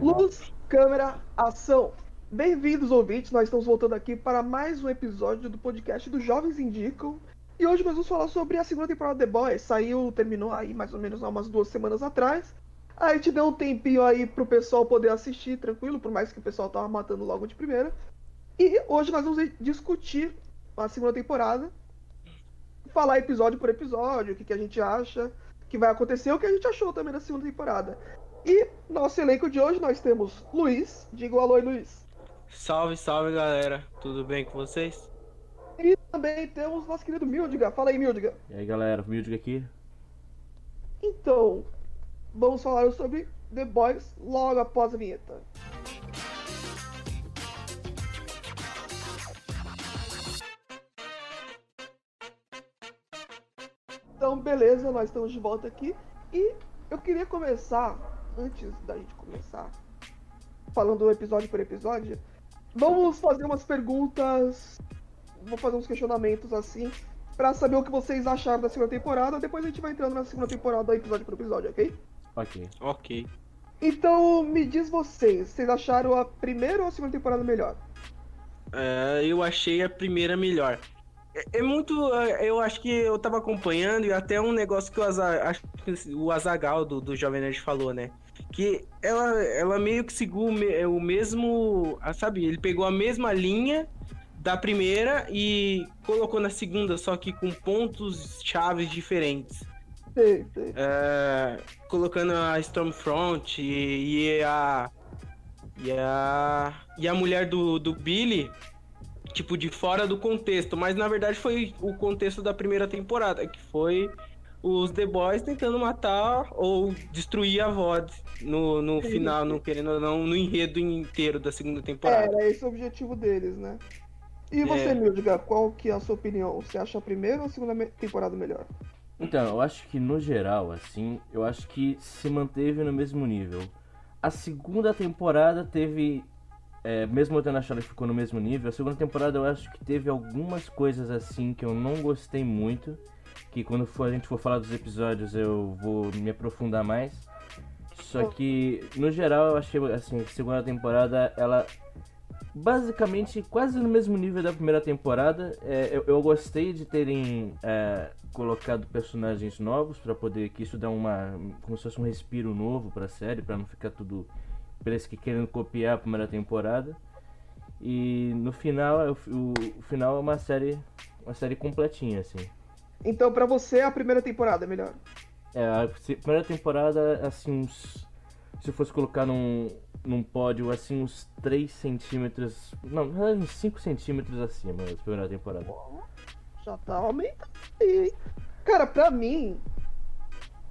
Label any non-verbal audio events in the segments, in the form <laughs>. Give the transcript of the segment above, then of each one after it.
Luz, câmera, ação. Bem-vindos, ouvintes. Nós estamos voltando aqui para mais um episódio do podcast do Jovens Indicam. E hoje nós vamos falar sobre a segunda temporada de The Boys. Saiu, terminou aí mais ou menos há umas duas semanas atrás. A gente deu um tempinho aí pro pessoal poder assistir tranquilo, por mais que o pessoal tava matando logo de primeira. E hoje nós vamos discutir a segunda temporada. Falar episódio por episódio, o que, que a gente acha que vai acontecer, o que a gente achou também da segunda temporada. E nosso elenco de hoje nós temos Luiz. Diga o alô aí, Luiz. Salve, salve galera. Tudo bem com vocês? E também temos nosso querido Mildiga. Fala aí, Mildiga. E aí galera, Mildiga aqui. Então, vamos falar sobre The Boys logo após a vinheta. Então, beleza, nós estamos de volta aqui. E eu queria começar antes da gente começar, falando episódio por episódio, vamos fazer umas perguntas, vou fazer uns questionamentos assim, para saber o que vocês acharam da segunda temporada. Depois a gente vai entrando na segunda temporada, episódio por episódio, ok? Ok. Ok. Então, me diz vocês, vocês acharam a primeira ou a segunda temporada melhor? É, eu achei a primeira melhor. É, é muito. é, Eu acho que eu tava acompanhando e até um negócio que o, Aza, acho que o Azagal do, do Jovem Nerd falou, né? Que ela, ela meio que seguiu o o mesmo. Sabe, ele pegou a mesma linha da primeira e colocou na segunda, só que com pontos chaves diferentes. Sei, sei. É, colocando a Stormfront e, e a. E a. E a mulher do, do Billy, tipo, de fora do contexto. Mas na verdade foi o contexto da primeira temporada, que foi os The Boys tentando matar ou destruir a VOD no, no Sim. final, não querendo ou não, no enredo inteiro da segunda temporada. Era esse o objetivo deles, né? E você, É. Mildiga, qual que é a sua opinião? Você acha a primeira ou a segunda temporada melhor? Então, eu acho que no geral, assim, eu acho que se manteve no mesmo nível. A segunda temporada teve. é, mesmo eu tendo achado que ficou no mesmo nível, a segunda temporada eu acho que teve algumas coisas assim que eu não gostei muito. Que quando for, a gente for falar dos episódios eu vou me aprofundar mais. Só que, no geral, eu achei assim, a segunda temporada ela basicamente quase no mesmo nível da primeira temporada. É, eu, eu gostei de terem é, colocado personagens novos pra poder que isso dá uma como se fosse um respiro novo pra série, pra não ficar tudo parece que querendo copiar a primeira temporada. E no final, o, o final é uma série uma série completinha assim. Então, pra você, a primeira temporada é melhor. É, a primeira temporada, assim, uns, se eu fosse colocar num, num pódio, assim, uns 3 centímetros. Não, verdade, uns 5 centímetros acima da primeira temporada. Já tá aumentando aí, hein? Cara, pra mim,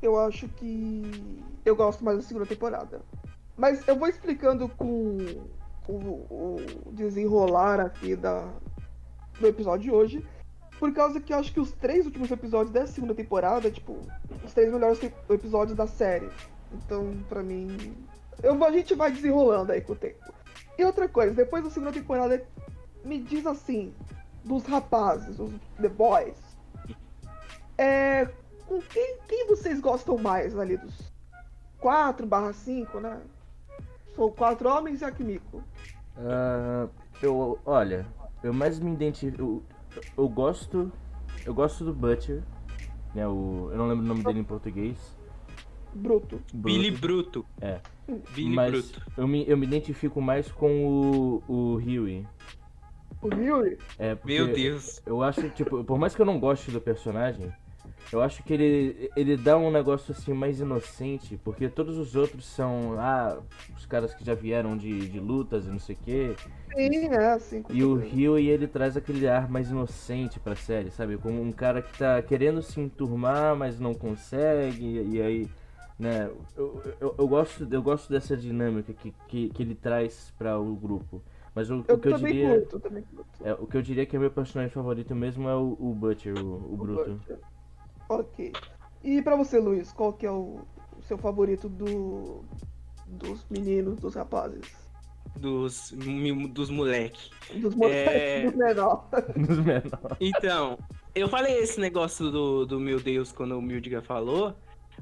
eu acho que eu gosto mais da segunda temporada. Mas eu vou explicando com o, o desenrolar aqui da, do episódio de hoje. Por causa que eu acho que os três últimos episódios dessa segunda temporada, tipo, os três melhores episódios da série. Então, pra mim. Eu, a gente vai desenrolando aí com o tempo. E outra coisa, depois da segunda temporada, me diz assim, dos rapazes, os The Boys. É. Com quem, quem vocês gostam mais ali dos 4 barra 5, né? São quatro homens e a Kimiko. Ah, eu, olha, eu mais me identifico. Eu, eu gosto. Eu gosto do Butcher. Né, o, eu não lembro o nome dele em português. Bruto. Billy Bruto. Bruto. É. Billy Mas Bruto. eu me, eu me identifico mais com o, o Huey. O Yuri. É, porque Meu Deus. Eu acho, tipo, por mais que eu não goste do personagem, eu acho que ele, ele dá um negócio assim mais inocente, porque todos os outros são, ah, os caras que já vieram de, de lutas e não sei o quê. Sim, é assim. E o. Rio e ele traz aquele ar mais inocente pra série, sabe? Como um cara que tá querendo se enturmar, mas não consegue, e aí, né? Eu, eu, eu gosto, eu gosto dessa dinâmica que, que, que ele traz pra o grupo. Mas o, Eu o que eu diria. curto, também curto. É, o que eu diria que é meu personagem favorito mesmo é o, o Butcher, o, o Bruto. Butcher. Ok. E pra você, Luiz, qual que é o, o seu favorito do dos meninos, dos rapazes? Dos, dos moleque. Dos moleques, É. dos menores. <laughs> Dos menores. Então, eu falei esse negócio do, do meu Deus quando o Mildiga falou,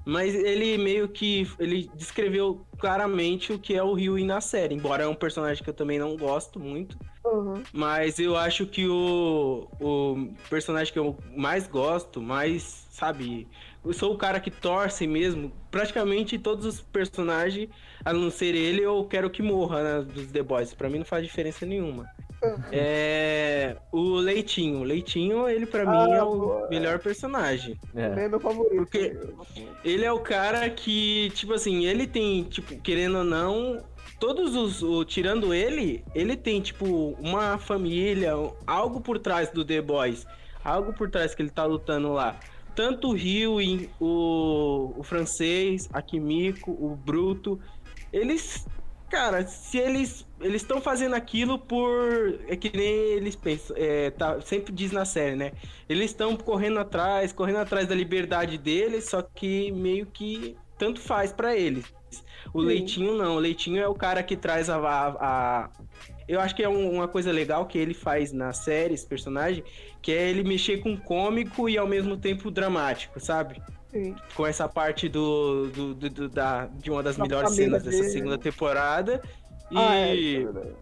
mas ele meio que ele descreveu claramente o que é o Ryuin na série, embora é um personagem que eu também não gosto muito. Uhum. Mas eu acho que o, o personagem que eu mais gosto, mais, sabe, eu sou o cara que torce mesmo. Praticamente todos os personagens, a não ser ele, eu quero que morra né, dos The Boys. Pra mim não faz diferença nenhuma. <laughs> É. O Leitinho. O Leitinho, ele pra Ah, mim é o boa. melhor personagem. Também É. é meu favorito. Porque- Ele é o cara que, tipo assim, ele tem, tipo, querendo ou não, todos os. o- tirando ele, ele tem, tipo, uma família, algo por trás do The Boys. Algo por trás que ele tá lutando lá. Tanto o Rio, o, o francês, a Kimiko, o Bruto. Eles. Cara, se eles. Eles estão fazendo aquilo por. É que nem eles pensam. É, tá, sempre diz na série, né? Eles estão correndo atrás, correndo atrás da liberdade deles, só que meio que tanto faz pra eles. O Sim. Leitinho não, o Leitinho é o cara que traz a. a- a- Eu acho que é um- uma coisa legal que ele faz na série, esse personagem, que é ele mexer com cômico e ao mesmo tempo dramático, sabe? Sim. Com essa parte do, do- do- do- da, de uma das Da melhores cenas dessa dele. segunda temporada. E, Ah, é, isso é verdade.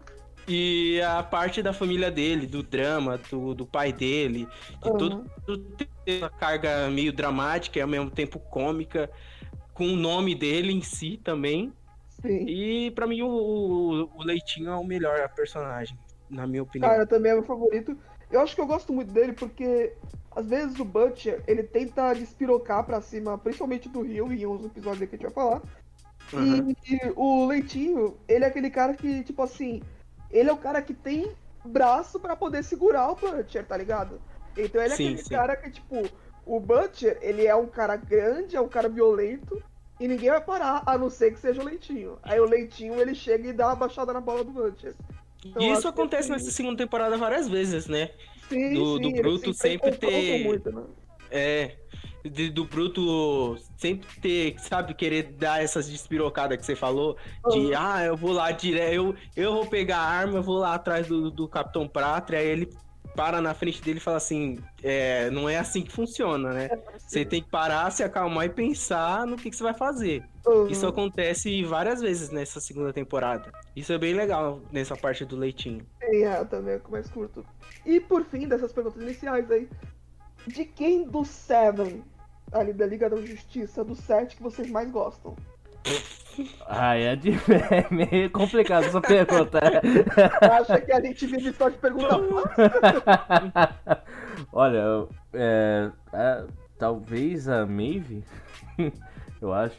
e a parte da família dele, do drama, do, do pai dele, de Aham. tudo, tem uma carga meio dramática e ao mesmo tempo cômica, com o nome dele em si também. Sim. E pra mim o, o, o Leitinho é o melhor personagem, na minha opinião. Cara, também é meu favorito. Eu acho que eu gosto muito dele porque às vezes o Butcher ele tenta despirocar pra cima, principalmente do Rio, em uns episódios que a gente vai falar. Aham. E, e o Leitinho, ele é aquele cara que, tipo assim, ele é o cara que tem braço pra poder segurar o Butcher, tá ligado? Então ele é Sim, aquele sim. cara que, tipo, o Butcher, ele é um cara grande, é um cara violento, e ninguém vai parar, a não ser que seja o Leitinho. Aí o Leitinho, ele chega e dá uma baixada na bola do Butcher. Eu isso que acontece esse- nessa segunda temporada várias vezes, né? Sim, do- sim, do Bruto se sempre ter- muito, né? É. de- do Bruto sempre ter, sabe, querer dar essas despirocadas que você falou. De, ah, eu vou lá direto, eu, eu vou pegar a arma, eu vou lá atrás do, do Capitão Pátria, aí ele para na frente dele e fala assim: é, não é assim que funciona, né? Você tem que parar, se acalmar e pensar no que, que você vai fazer. Uhum. Isso acontece várias vezes nessa segunda temporada. Isso é bem legal nessa parte do leitinho. Sim, é, também é o que eu mais curto. E por fim, dessas perguntas iniciais aí, de quem do Seven, ali da Liga da Justiça, do 7 que vocês mais gostam? Ah, é, de... <laughs> é meio complicado essa pergunta. Acha que a gente vive só de pergunta fácil? <laughs> Olha, é, é, talvez a Maeve, <laughs> eu acho.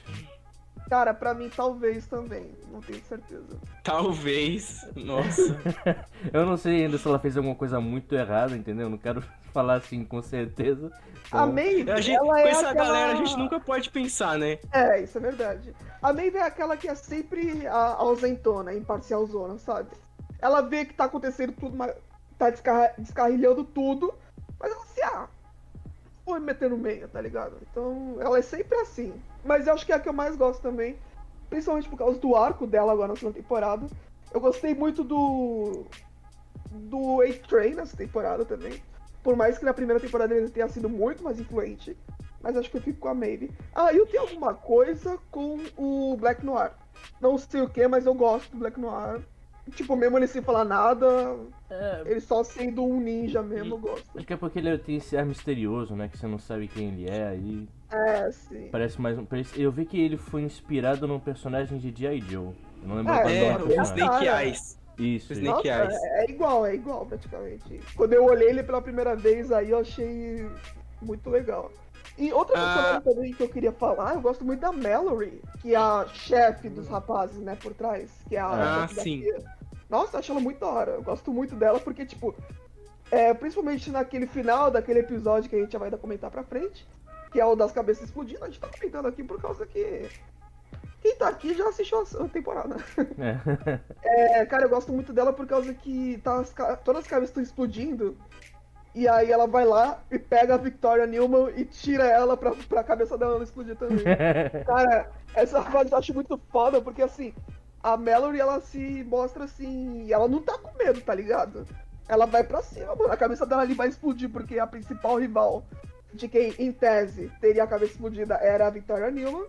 Cara, pra mim talvez também, não tenho certeza. Talvez. Nossa. <laughs> Eu não sei ainda se ela fez alguma coisa muito errada, entendeu? Não quero <laughs> falar assim com certeza. A Então, Maeve, A gente, ela com é essa aquela... galera a gente nunca pode pensar, né? É, isso é verdade. A Maeve é aquela que é sempre a ausentona, imparcialzona, sabe? Ela vê que tá acontecendo tudo, mas tá descarrilhando tudo, mas ela se, ah, vou me meter no meio, tá ligado? Então, ela é sempre assim. Mas eu acho que é a que eu mais gosto também, principalmente por causa do arco dela agora na segunda temporada. Eu gostei muito do do A-Train nessa temporada também. Por mais que na primeira temporada ele tenha sido muito mais influente. Mas acho que eu fico com a Maeve. Ah, eu tenho alguma coisa com o Black Noir. Não sei o que, mas eu gosto do Black Noir. Tipo, mesmo ele sem falar nada, é, ele só sendo um ninja mesmo, eu gosto. acho que é porque ele tem esse ar misterioso, né? Que você não sabe quem ele é, aí É, sim. parece mais um. parece- Eu vi que ele foi inspirado num personagem de G.I. Joe. Eu não lembro qual É, nome do o personagem. Snake Cara. Eyes. Isso, Snake. Nossa, Eyes. é, é igual, é igual praticamente. Quando eu olhei ele pela primeira vez, aí eu achei muito legal. E outra Ah. personagem também que eu queria falar, eu gosto muito da Mallory, que é a chefe dos rapazes, né, por trás, que é a Ah, sim. Nossa, eu acho ela muito da hora. Eu gosto muito dela porque, tipo, é, principalmente naquele final daquele episódio que a gente já vai dar comentar pra frente, que é o das cabeças explodindo, a gente tá comentando aqui por causa que. Quem tá aqui já assistiu a temporada. É. <laughs> É, cara, eu gosto muito dela por causa que tá as todas as cabeças estão explodindo. E aí ela vai lá e pega a Victoria Newman e tira ela pra, pra cabeça dela não explodir também. <laughs> Cara, essa fase eu acho muito foda, porque assim, a Mallory ela se mostra assim. Ela não tá com medo, tá ligado? Ela vai pra cima, mano. A cabeça dela ali vai explodir, porque a principal rival de quem, em tese, teria a cabeça explodida era a Victoria Newman.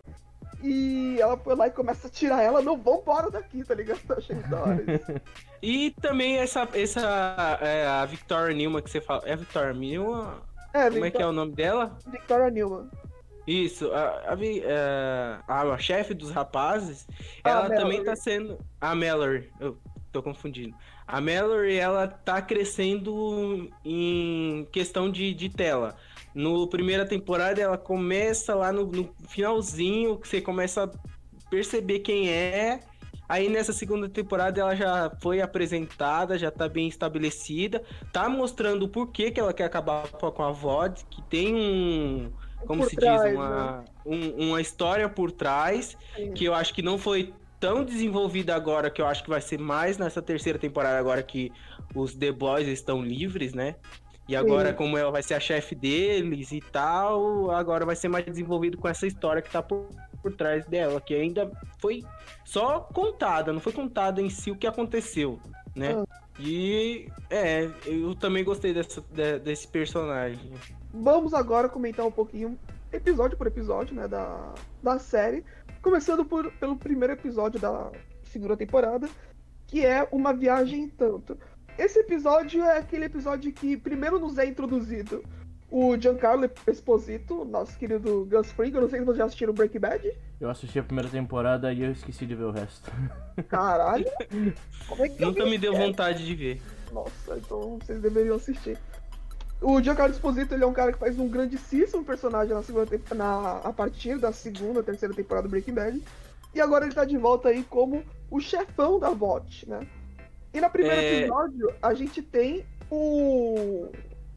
E ela foi lá e começa a tirar ela, não, vambora daqui, tá ligado? <laughs> Achei da hora isso. <laughs> E também essa, essa é, a Victoria Newman que você fala. É a Victoria Newman? É, Como é que é o nome dela? Victoria Newman. Isso, a, a, é, a, a chefe dos rapazes, Ah, ela também tá sendo. A Mallory, eu tô confundindo. A Mallory, ela tá crescendo em questão de, de tela. No primeira temporada, ela começa lá no, no finalzinho, que você começa a perceber quem é. Aí nessa segunda temporada ela já foi apresentada, já tá bem estabelecida, tá mostrando o porquê que ela quer acabar com a VOD, que tem um, como Por se trás, diz, uma, um- uma história por trás, Sim. que eu acho que não foi tão desenvolvida agora, que eu acho que vai ser mais nessa terceira temporada, agora que os The Boys estão livres, né? E agora, Sim. como ela vai ser a chefe deles e tal, agora vai ser mais desenvolvido com essa história que tá por, por trás dela, que ainda foi só contada, não foi contada em si o que aconteceu, né? Ah. E é, eu também gostei dessa, de- desse personagem. Vamos agora comentar um pouquinho, episódio por episódio, né, da, da série. Começando por, pelo primeiro episódio da segunda temporada, que é Uma Viagem em Tanto. Esse episódio é aquele episódio que primeiro nos é introduzido o Giancarlo Esposito, nosso querido Gus Fring. Eu não sei se vocês já assistiram Breaking Bad. Eu assisti a primeira temporada e eu esqueci de ver o resto. Caralho! Como é que Nunca me deu vontade de ver. Nossa, então vocês deveriam assistir. O Giancarlo Esposito ele é um cara que faz um grandíssimo personagem na segunda na, a partir da segunda, terceira temporada do Breaking Bad. E agora ele tá de volta aí como o chefão da VOT, né? E no primeiro É. episódio, a gente tem o,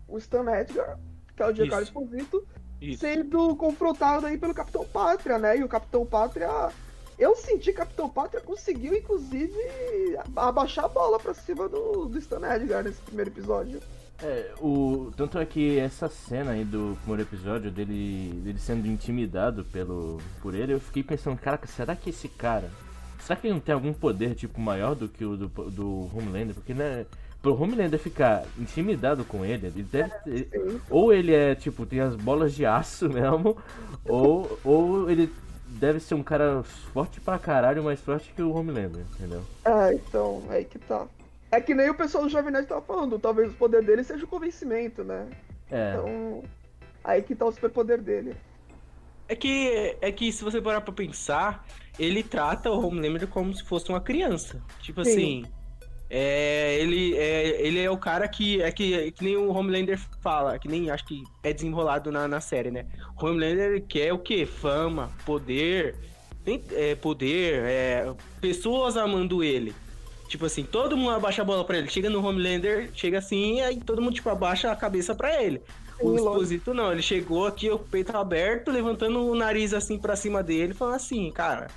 o Stan Edgar, que é o Giancarlo Isso. Esposito, Isso. sendo confrontado aí pelo Capitão Pátria, né? E o Capitão Pátria. Eu senti que o Capitão Pátria conseguiu, inclusive, abaixar a bola pra cima do, do Stan Edgar nesse primeiro episódio. É, o, tanto é que essa cena aí do primeiro episódio, dele, dele sendo intimidado pelo, por ele, eu fiquei pensando, caraca, será que esse cara. Será que ele não tem algum poder, tipo, maior do que o do, do Homelander? Porque, né, pro Homelander ficar intimidado com ele, ele deve ter, ou ele é, tipo, tem as bolas de aço <laughs> mesmo, ou, ou ele deve ser um cara forte pra caralho, mais forte que o Homelander, entendeu? Ah, então, aí que tá. É que nem o pessoal do Jovem Nerd tava falando, talvez o poder dele seja o convencimento, né? É, Então, aí que tá o superpoder dele. É que, é que se você parar pra pensar, ele trata o Homelander como se fosse uma criança. Tipo Sim. assim, é, ele, é, ele é o cara que é que, é que nem o Homelander fala, que nem acho que é desenrolado na, na série, né? O Homelander quer o quê? Fama, poder, tem, é, poder, é, pessoas amando ele. Tipo assim, todo mundo abaixa a bola pra ele. Chega no Homelander, chega assim, aí todo mundo tipo abaixa a cabeça pra ele. O Sim, lógico. Exposito não, ele chegou aqui, o peito aberto, levantando o nariz assim pra cima dele, falando assim, cara,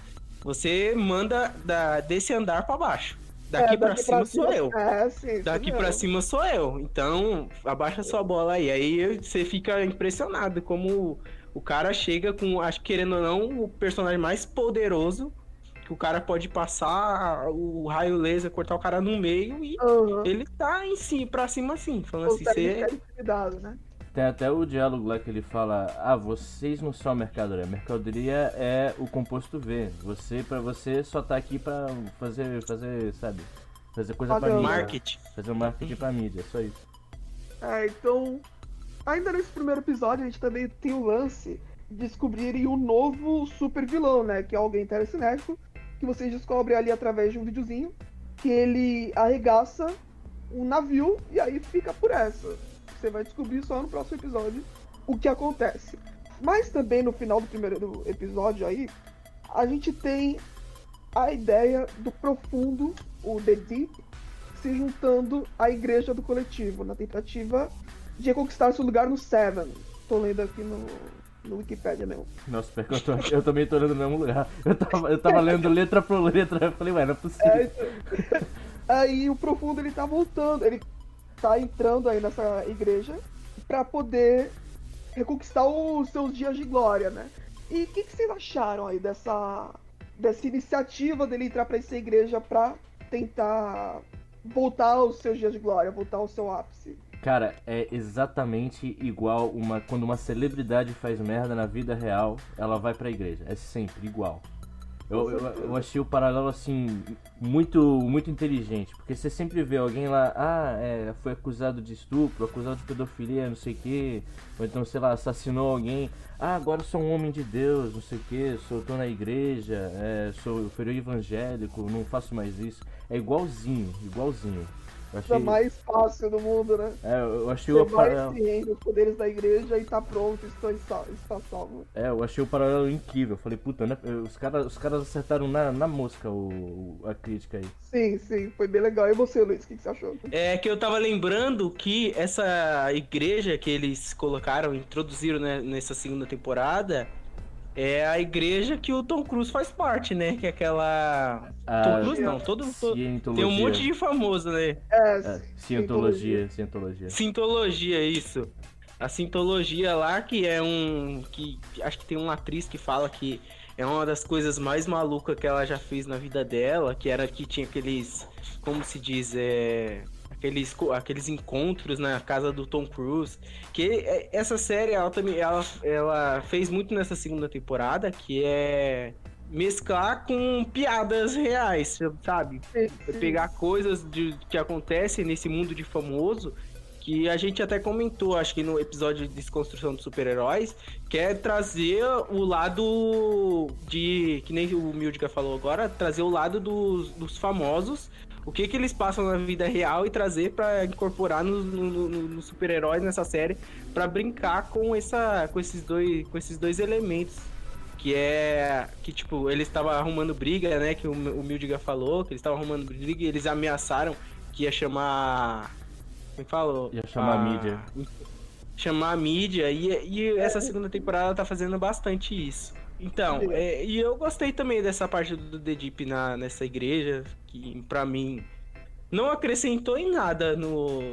você manda da, desse andar pra baixo. Daqui, É, pra cima sou eu. É, sim. Daqui pra cima sou eu. Então, abaixa sua bola aí. Aí você fica impressionado como o cara chega com, acho que querendo ou não, o personagem mais poderoso que o cara pode passar o raio laser, cortar o cara no meio e Aham. ele tá em si, pra cima assim, falando assim, Consegue você intimidado, né? Tem até o diálogo lá que ele fala: Ah, vocês não são a mercadoria. Mercadoria é o composto V. Você, pra você, só tá aqui pra fazer, fazer, sabe? Fazer coisa pra Padrão. mídia. marketing. Fazer um marketing pra mídia, só isso. É, então, ainda nesse primeiro episódio, a gente também tem o lance de descobrirem o novo super vilão, né? Que é alguém telecinético, que vocês descobrem ali através de um videozinho, que ele arregaça um navio e aí fica por essa. Você vai descobrir só no próximo episódio o que acontece. Mas também no final do primeiro episódio aí, a gente tem a ideia do profundo, o The Deep, se juntando à igreja do coletivo, na tentativa de reconquistar seu lugar no Seven. Tô lendo aqui no, no Wikipedia mesmo. Nossa, pior eu, tô- eu também tô olhando no mesmo lugar. Eu tava, eu tava lendo letra por letra. Eu falei, ué, não é possível. É, então- aí o profundo ele tá voltando, ele tá entrando aí nessa igreja pra poder reconquistar os seus dias de glória, né? E o que, que vocês acharam aí dessa, dessa iniciativa dele entrar pra essa igreja pra tentar voltar aos seus dias de glória, voltar ao seu ápice? Cara, é exatamente igual uma quando uma celebridade faz merda na vida real, ela vai pra igreja. É sempre igual. Eu, eu, eu achei o paralelo assim muito muito inteligente, porque você sempre vê alguém lá, ah, é, foi acusado de estupro, acusado de pedofilia, não sei o que, ou então, sei lá, assassinou alguém, ah, agora sou um homem de Deus, não sei o que, sou tô na igreja, é, sou fui evangélico, não faço mais isso. É igualzinho, igualzinho. Achei... mais fácil do mundo, né? É, eu achei Você o paralelo. os poderes da igreja e tá pronto, estou, está salvo. É, eu achei o paralelo incrível. Eu falei, puta, né? Os caras os caras acertaram na, na mosca o, a crítica aí. Sim, sim, foi bem legal. E você, Luiz, o que, que você achou? É que eu tava lembrando que essa igreja que eles colocaram, introduziram né, nessa segunda temporada é a igreja que o Tom Cruise faz parte, né? Que é aquela. Ah, Tom Cruise não, todo, todo. Tem um monte de famoso, né? É, é Cientologia, Cientologia. Cientologia, isso. A Cientologia lá, que é um. que Acho que tem uma atriz que fala que é uma das coisas mais malucas que ela já fez na vida dela, que era que tinha aqueles. Como se diz? É aqueles, aqueles encontros na casa do Tom Cruise. Que é, essa série, ela também ela, ela fez muito nessa segunda temporada, que é mesclar com piadas reais, sabe? Sim. Pegar coisas de, que acontecem nesse mundo de famoso que a gente até comentou, acho que no episódio de desconstrução dos super-heróis, que é trazer o lado de, que nem o Mildiga falou agora, trazer o lado dos, dos famosos o que, que eles passam na vida real e trazer para incorporar nos no, no, no super-heróis nessa série para brincar com essa com esses dois com esses dois elementos que é que tipo eles estavam arrumando briga né que o, o Mildiga falou que eles estavam arrumando briga e eles ameaçaram que ia chamar como falou ia chamar a, a mídia. chamar a mídia e, e essa segunda temporada tá fazendo bastante isso então, é, e eu gostei também dessa parte do The Deep na, nessa igreja, que para mim não acrescentou em nada no.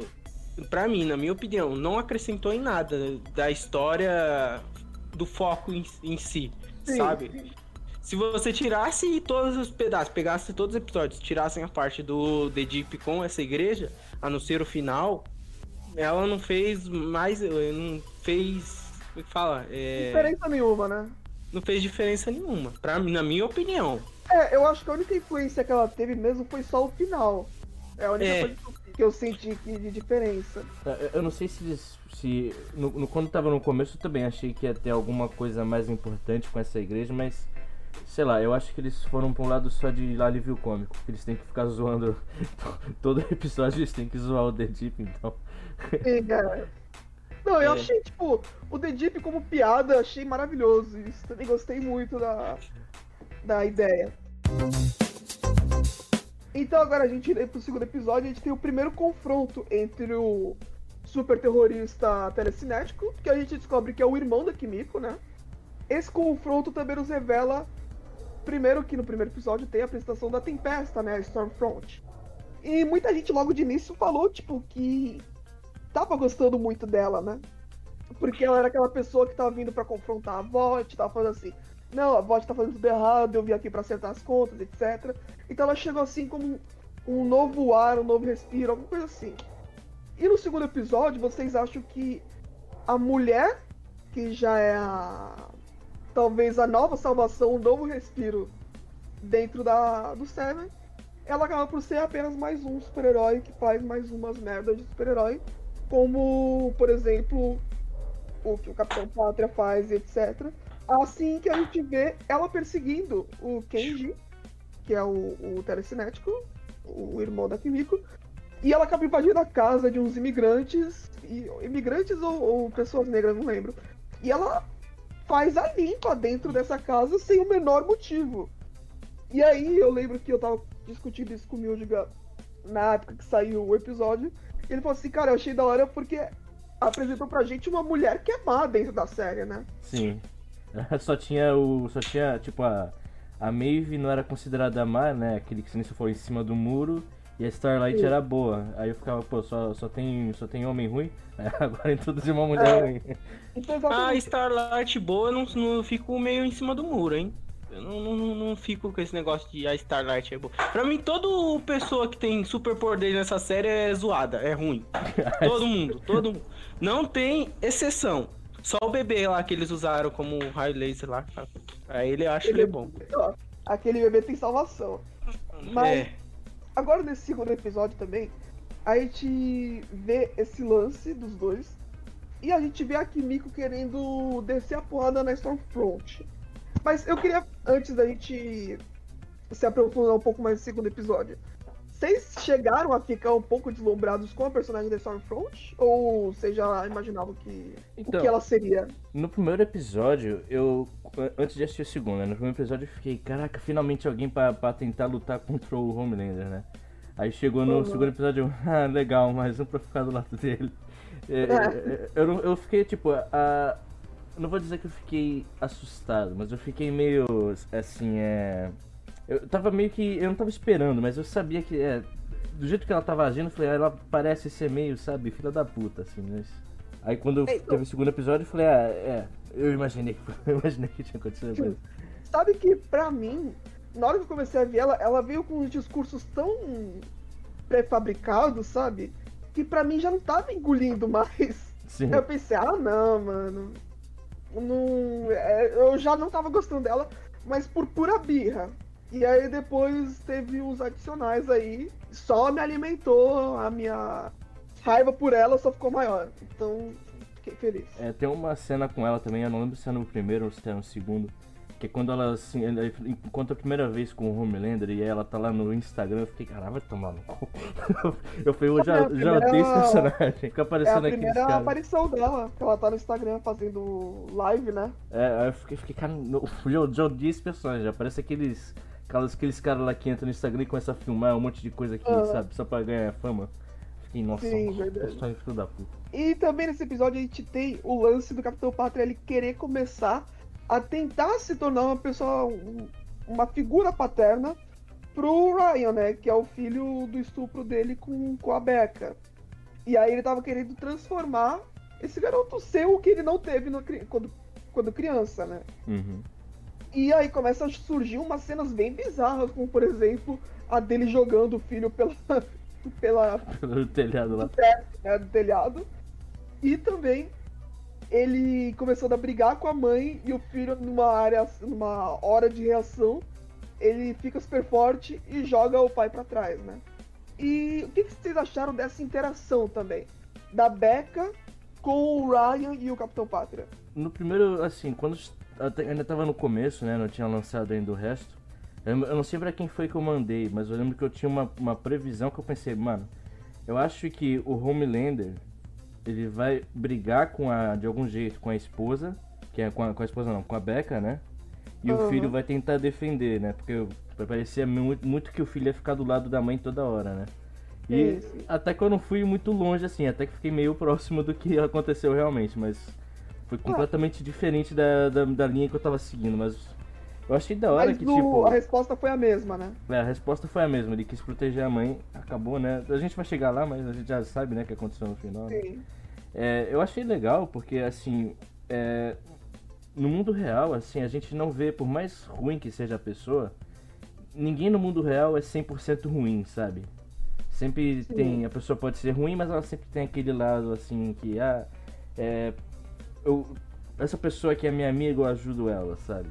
Pra mim, na minha opinião, não acrescentou em nada da história do foco em, em si, sim, sabe? Sim. Se você tirasse todos os pedaços, pegasse todos os episódios, tirassem a parte do The Deep com essa igreja, a não ser o final, ela não fez mais. Não fez. Como é que fala? É... Diferença nenhuma, né? Não fez diferença nenhuma, pra, na minha opinião. É, eu acho que a única influência que ela teve mesmo foi só o final. É a única é. coisa que eu senti de diferença. É, eu não sei se. se no, no, quando tava no começo eu também achei que ia ter alguma coisa mais importante com essa igreja, mas. Sei lá, eu acho que eles foram pra um lado só de alívio cômico. Eles têm que ficar <laughs> zoando. <laughs> Todo episódio eles têm que zoar o The Deep, então. Sim, cara. Não, eu é. achei, tipo, o The Deep como piada, achei maravilhoso. Isso também gostei muito da, da ideia. Então agora a gente ir pro segundo episódio, a gente tem o primeiro confronto entre o super terrorista telecinético, que a gente descobre que é o irmão da Kimiko, né? Esse confronto também nos revela, primeiro que no primeiro episódio tem a apresentação da Tempesta, né? Stormfront. E muita gente logo de início falou, tipo, que tava gostando muito dela, né? Porque ela era aquela pessoa que tava vindo para confrontar a VOT, tava falando assim, não, a VOT tá fazendo tudo errado, eu vim aqui para acertar as contas, etc. Então ela chegou assim como um novo ar, um novo respiro, alguma coisa assim. E no segundo episódio, vocês acham que a mulher, que já é a. talvez a nova salvação, um novo respiro dentro da, do Seven, ela acaba por ser apenas mais um super-herói que faz mais umas merdas de super-herói como, por exemplo, o que o Capitão Pátria faz, etc. Assim que a gente vê ela perseguindo o Kenji, que é o, o telecinético, o irmão da Kimiko, e ela acaba invadindo a casa de uns imigrantes, e, imigrantes ou, ou pessoas negras, não lembro. E ela faz a limpa dentro dessa casa sem o menor motivo. E aí eu lembro que eu tava discutindo isso com o Mildiga na época que saiu o episódio. Ele falou assim, cara, eu achei da hora porque apresentou pra gente uma mulher que é má dentro da série, né? Sim. <laughs> Só tinha o. Só tinha, tipo, a. A Maeve não era considerada má, né? Aquele que se for em cima do muro. E a Starlight Sim. era boa. Aí eu ficava, pô, só, só, tem, só tem homem ruim? <laughs> Agora introduziu uma mulher é. ruim. Então, a Starlight boa não, não fico meio em cima do muro, hein? Eu não, não, não fico com esse negócio de a Starlight é boa. Pra mim, toda pessoa que tem super poder nessa série é zoada, é ruim. <laughs> todo mundo, todo mundo. Não tem exceção. Só o bebê lá que eles usaram como raio laser lá. Aí ele acha ele, que ele é bom. Aquele bebê tem salvação. Mas é. agora nesse segundo episódio também, a gente vê esse lance dos dois. E a gente vê a Kimiko querendo descer a porrada na Stormfront. Mas eu queria, antes da gente se aprofundar um pouco mais no segundo episódio, vocês chegaram a ficar um pouco deslumbrados com a personagem da Stormfront? Ou vocês já imaginavam que, então, o que ela seria? No primeiro episódio, eu. Antes de assistir o segundo, né? No primeiro episódio eu fiquei, caraca, finalmente alguém pra, pra tentar lutar contra o Homelander, né? Aí chegou no uhum. segundo episódio, ah, legal, mais um pra ficar do lado dele. É, é. é eu, eu fiquei, tipo, a, não vou dizer que eu fiquei assustado, mas eu fiquei meio assim, é. Eu tava meio que. Eu não tava esperando, mas eu sabia que. É, do jeito que ela tava agindo, eu falei, ah, ela parece ser meio, sabe, filha da puta, assim, mas. Aí quando teve o segundo episódio, eu falei, ah, é. Eu imaginei <laughs> eu imaginei que tinha acontecido. Mas... Sabe que pra mim, na hora que eu comecei a ver ela, ela veio com uns discursos tão pré-fabricados, sabe? Que pra mim já não tava engolindo mais. Sim. Eu pensei, ah não, mano. Não, é, eu já não tava gostando dela, mas por pura birra. E aí depois teve os adicionais aí, só me alimentou, a minha raiva por ela só ficou maior. Então, fiquei feliz. É, tem uma cena com ela também, eu não lembro se é no primeiro ou se é no segundo, que é quando ela assim, encontra a primeira vez com o Homelander e ela tá lá no Instagram, eu fiquei, caramba, vai tomar no cu. <laughs> eu falei, eu já, primeira, já odeio esse personagem. Fica aparecendo é a primeira aparição dela, que ela tá no Instagram fazendo live, né? É, aí eu fiquei, fiquei cara, eu já odeio esse personagem, parece aqueles, aqueles, aqueles caras lá que entram no Instagram e começam a filmar um monte de coisa aqui, uhum. sabe, só pra ganhar fama. Fiquei, nossa, Sim, personagem filho da puta. E também nesse episódio a gente tem o lance do Capitão Pátria ele querer começar a tentar se tornar uma pessoa, uma figura paterna pro Ryan, né? Que é o filho do estupro dele com, com a Becca. E aí ele tava querendo transformar esse garoto ser o que ele não teve no, quando, quando criança, né? Uhum. E aí começa a surgir umas cenas bem bizarras, como por exemplo a dele jogando o filho pela. <laughs> pela <laughs> pelo telhado lá. Do, teto, né, do telhado. E também ele começou a brigar com a mãe e o filho numa área, numa hora de reação, ele fica super forte e joga o pai para trás, né? E o que, vocês acharam dessa interação também? Da Becca com o Ryan e o Capitão Pátria? No primeiro, assim, quando ainda tava no começo, né? Não tinha lançado ainda o resto. Eu, não sei pra quem foi que eu mandei, mas eu lembro que eu tinha uma, uma previsão que eu pensei, mano, eu acho que o Homelander ele vai brigar com a de algum jeito com a esposa, que é com a, com a esposa não, com a Becca, né? E uhum. o filho vai tentar defender, né? Porque parecia muito, muito que o filho ia ficar do lado da mãe toda hora, né? E Isso. até que eu não fui muito longe assim, até que fiquei meio <laughs> próximo do que aconteceu realmente, mas foi completamente ah. diferente da, da, da, linha que eu tava seguindo, mas eu achei da hora mas que, no, tipo. A resposta foi a mesma, né? É, a resposta foi a mesma, ele quis proteger a mãe, acabou, né? A gente vai chegar lá, mas a gente já sabe, né, o que aconteceu no final. Né? Sim. Né? É, eu achei legal porque, assim, é, no mundo real, assim, a gente não vê, por mais ruim que seja a pessoa, ninguém no mundo real é 100% ruim, sabe? Sempre Sim. tem, a pessoa pode ser ruim, mas ela sempre tem aquele lado, assim, que, ah, é, eu, essa pessoa que é minha amiga, eu ajudo ela, sabe?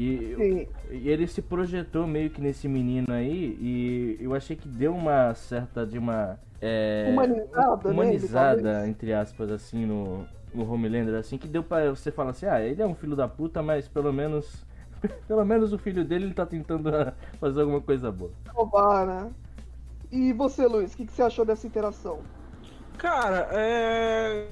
E, e, ele se projetou meio que nesse menino aí, e eu achei que deu uma certa de uma é, humanizada, humanizada né, entre aspas, assim, no, no Homelander, assim, que deu pra você falar assim, ah, ele é um filho da puta, mas pelo menos. <laughs> pelo menos o filho dele ele tá tentando fazer alguma coisa boa. Roubar, né? E você, Luiz, o que, que você achou dessa interação? Cara, é.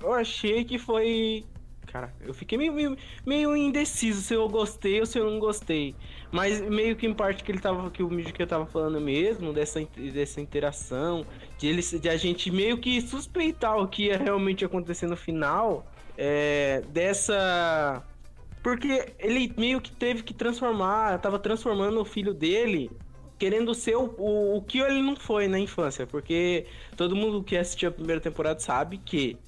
Eu achei que foi cara. Eu fiquei meio, meio, meio, indeciso se eu gostei ou se eu não gostei. Mas meio que em parte que ele tava. Que o vídeo que eu tava falando mesmo, dessa, dessa interação, de, ele, de a gente meio que suspeitar o que ia realmente acontecer no final. É, dessa. Porque ele meio que teve que transformar, tava transformando o filho dele querendo ser o, o, o, que ele não foi na infância. Porque todo mundo que assistiu a primeira temporada sabe que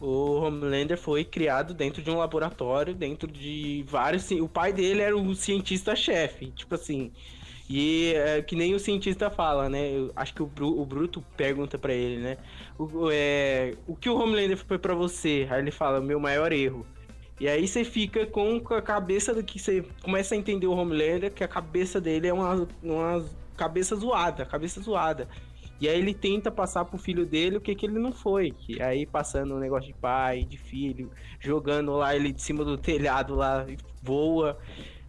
O Homelander foi criado dentro de um laboratório, dentro de vários. O pai dele era o cientista-chefe, tipo assim. E é, que nem o cientista fala, né? Eu acho que o, Bru, o Bruto pergunta para ele, né? O, é, o que o Homelander foi para você? Aí ele fala, meu maior erro. E aí você fica com a cabeça do que você começa a entender o Homelander, que a cabeça dele é uma, uma cabeça zoada, cabeça zoada. E aí ele tenta passar pro filho dele o que que ele não foi. E aí passando um negócio de pai, de filho, jogando lá ele de cima do telhado lá, voa.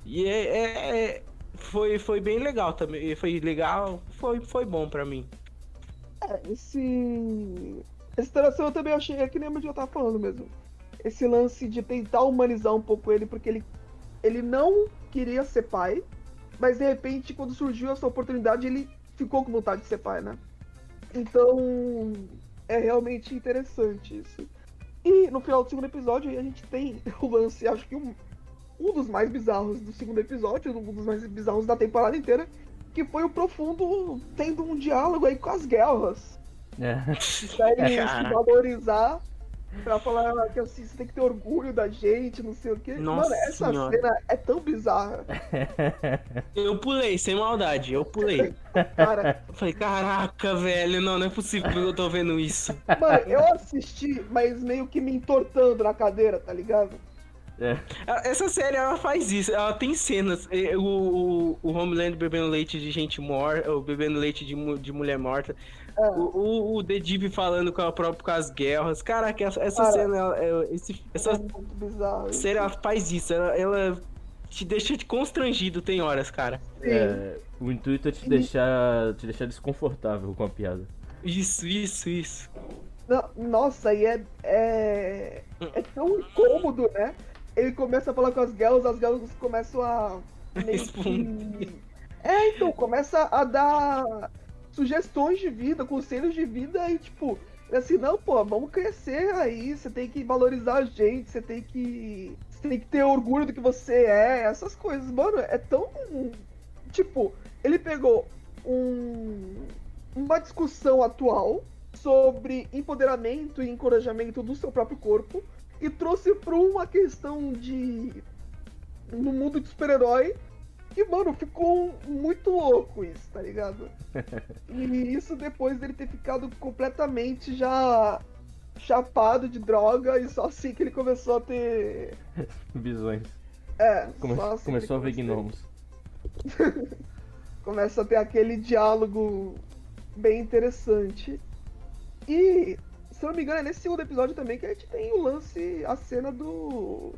E é, é, é foi, foi bem legal também. Foi legal, foi, foi bom para mim. É, esse. Essa interação eu também achei, é que nem o que eu tava falando mesmo. Esse lance de tentar humanizar um pouco ele, porque ele, ele não queria ser pai, mas de repente, quando surgiu essa oportunidade, ele ficou com vontade de ser pai, né? Então, é realmente interessante isso. E no final do segundo episódio, a gente tem <laughs> o lance, acho que um, um dos mais bizarros do segundo episódio, um dos mais bizarros da temporada inteira, que foi o Profundo tendo um diálogo aí com as guerras. É. Pra ele se <laughs> valorizar, pra falar que assim, você tem que ter orgulho da gente, não sei o quê. Nossa Mano, essa senhora. cena é tão bizarra. <laughs> Eu pulei, sem maldade, eu pulei. Cara, eu falei, caraca, velho, não, não é possível que eu tô vendo isso. Mano, eu assisti, mas meio que me entortando na cadeira, tá ligado? É. Essa série ela faz isso, ela tem cenas. O, o, o Homeland bebendo leite de gente morta, ou bebendo leite de, de mulher morta. É. O, o, o The Deep falando com a própria com as guerras. Caraca, essa, essa Cara, cena, ela, esse, essa é série ela faz isso. Ela, ela, te deixa constrangido, tem horas, cara. É, o intuito é te deixar, te deixar desconfortável com a piada. Isso, isso, isso. Nossa, e é, é, é tão incômodo, né? ele começa a falar com as girls, as girls começam a. Que... É, então, começa a dar sugestões de vida, conselhos de vida e tipo, assim, não, pô, vamos crescer aí, você tem que valorizar a gente, você tem que. Você tem que ter orgulho do que você é, essas coisas. Mano, é tão. Tipo, ele pegou um, uma discussão atual sobre empoderamento e encorajamento do seu próprio corpo e trouxe para uma questão de. no mundo de super-herói. Que, mano, ficou muito louco isso, tá ligado? <laughs> e isso depois dele ter ficado completamente já chapado de droga e só assim que ele começou a ter. <laughs> Visões. É, Come assim começou a ver gnomos. <laughs> Começa a ter aquele diálogo bem interessante. E se eu não me engano, é nesse segundo episódio também que a gente tem o lance, a cena do.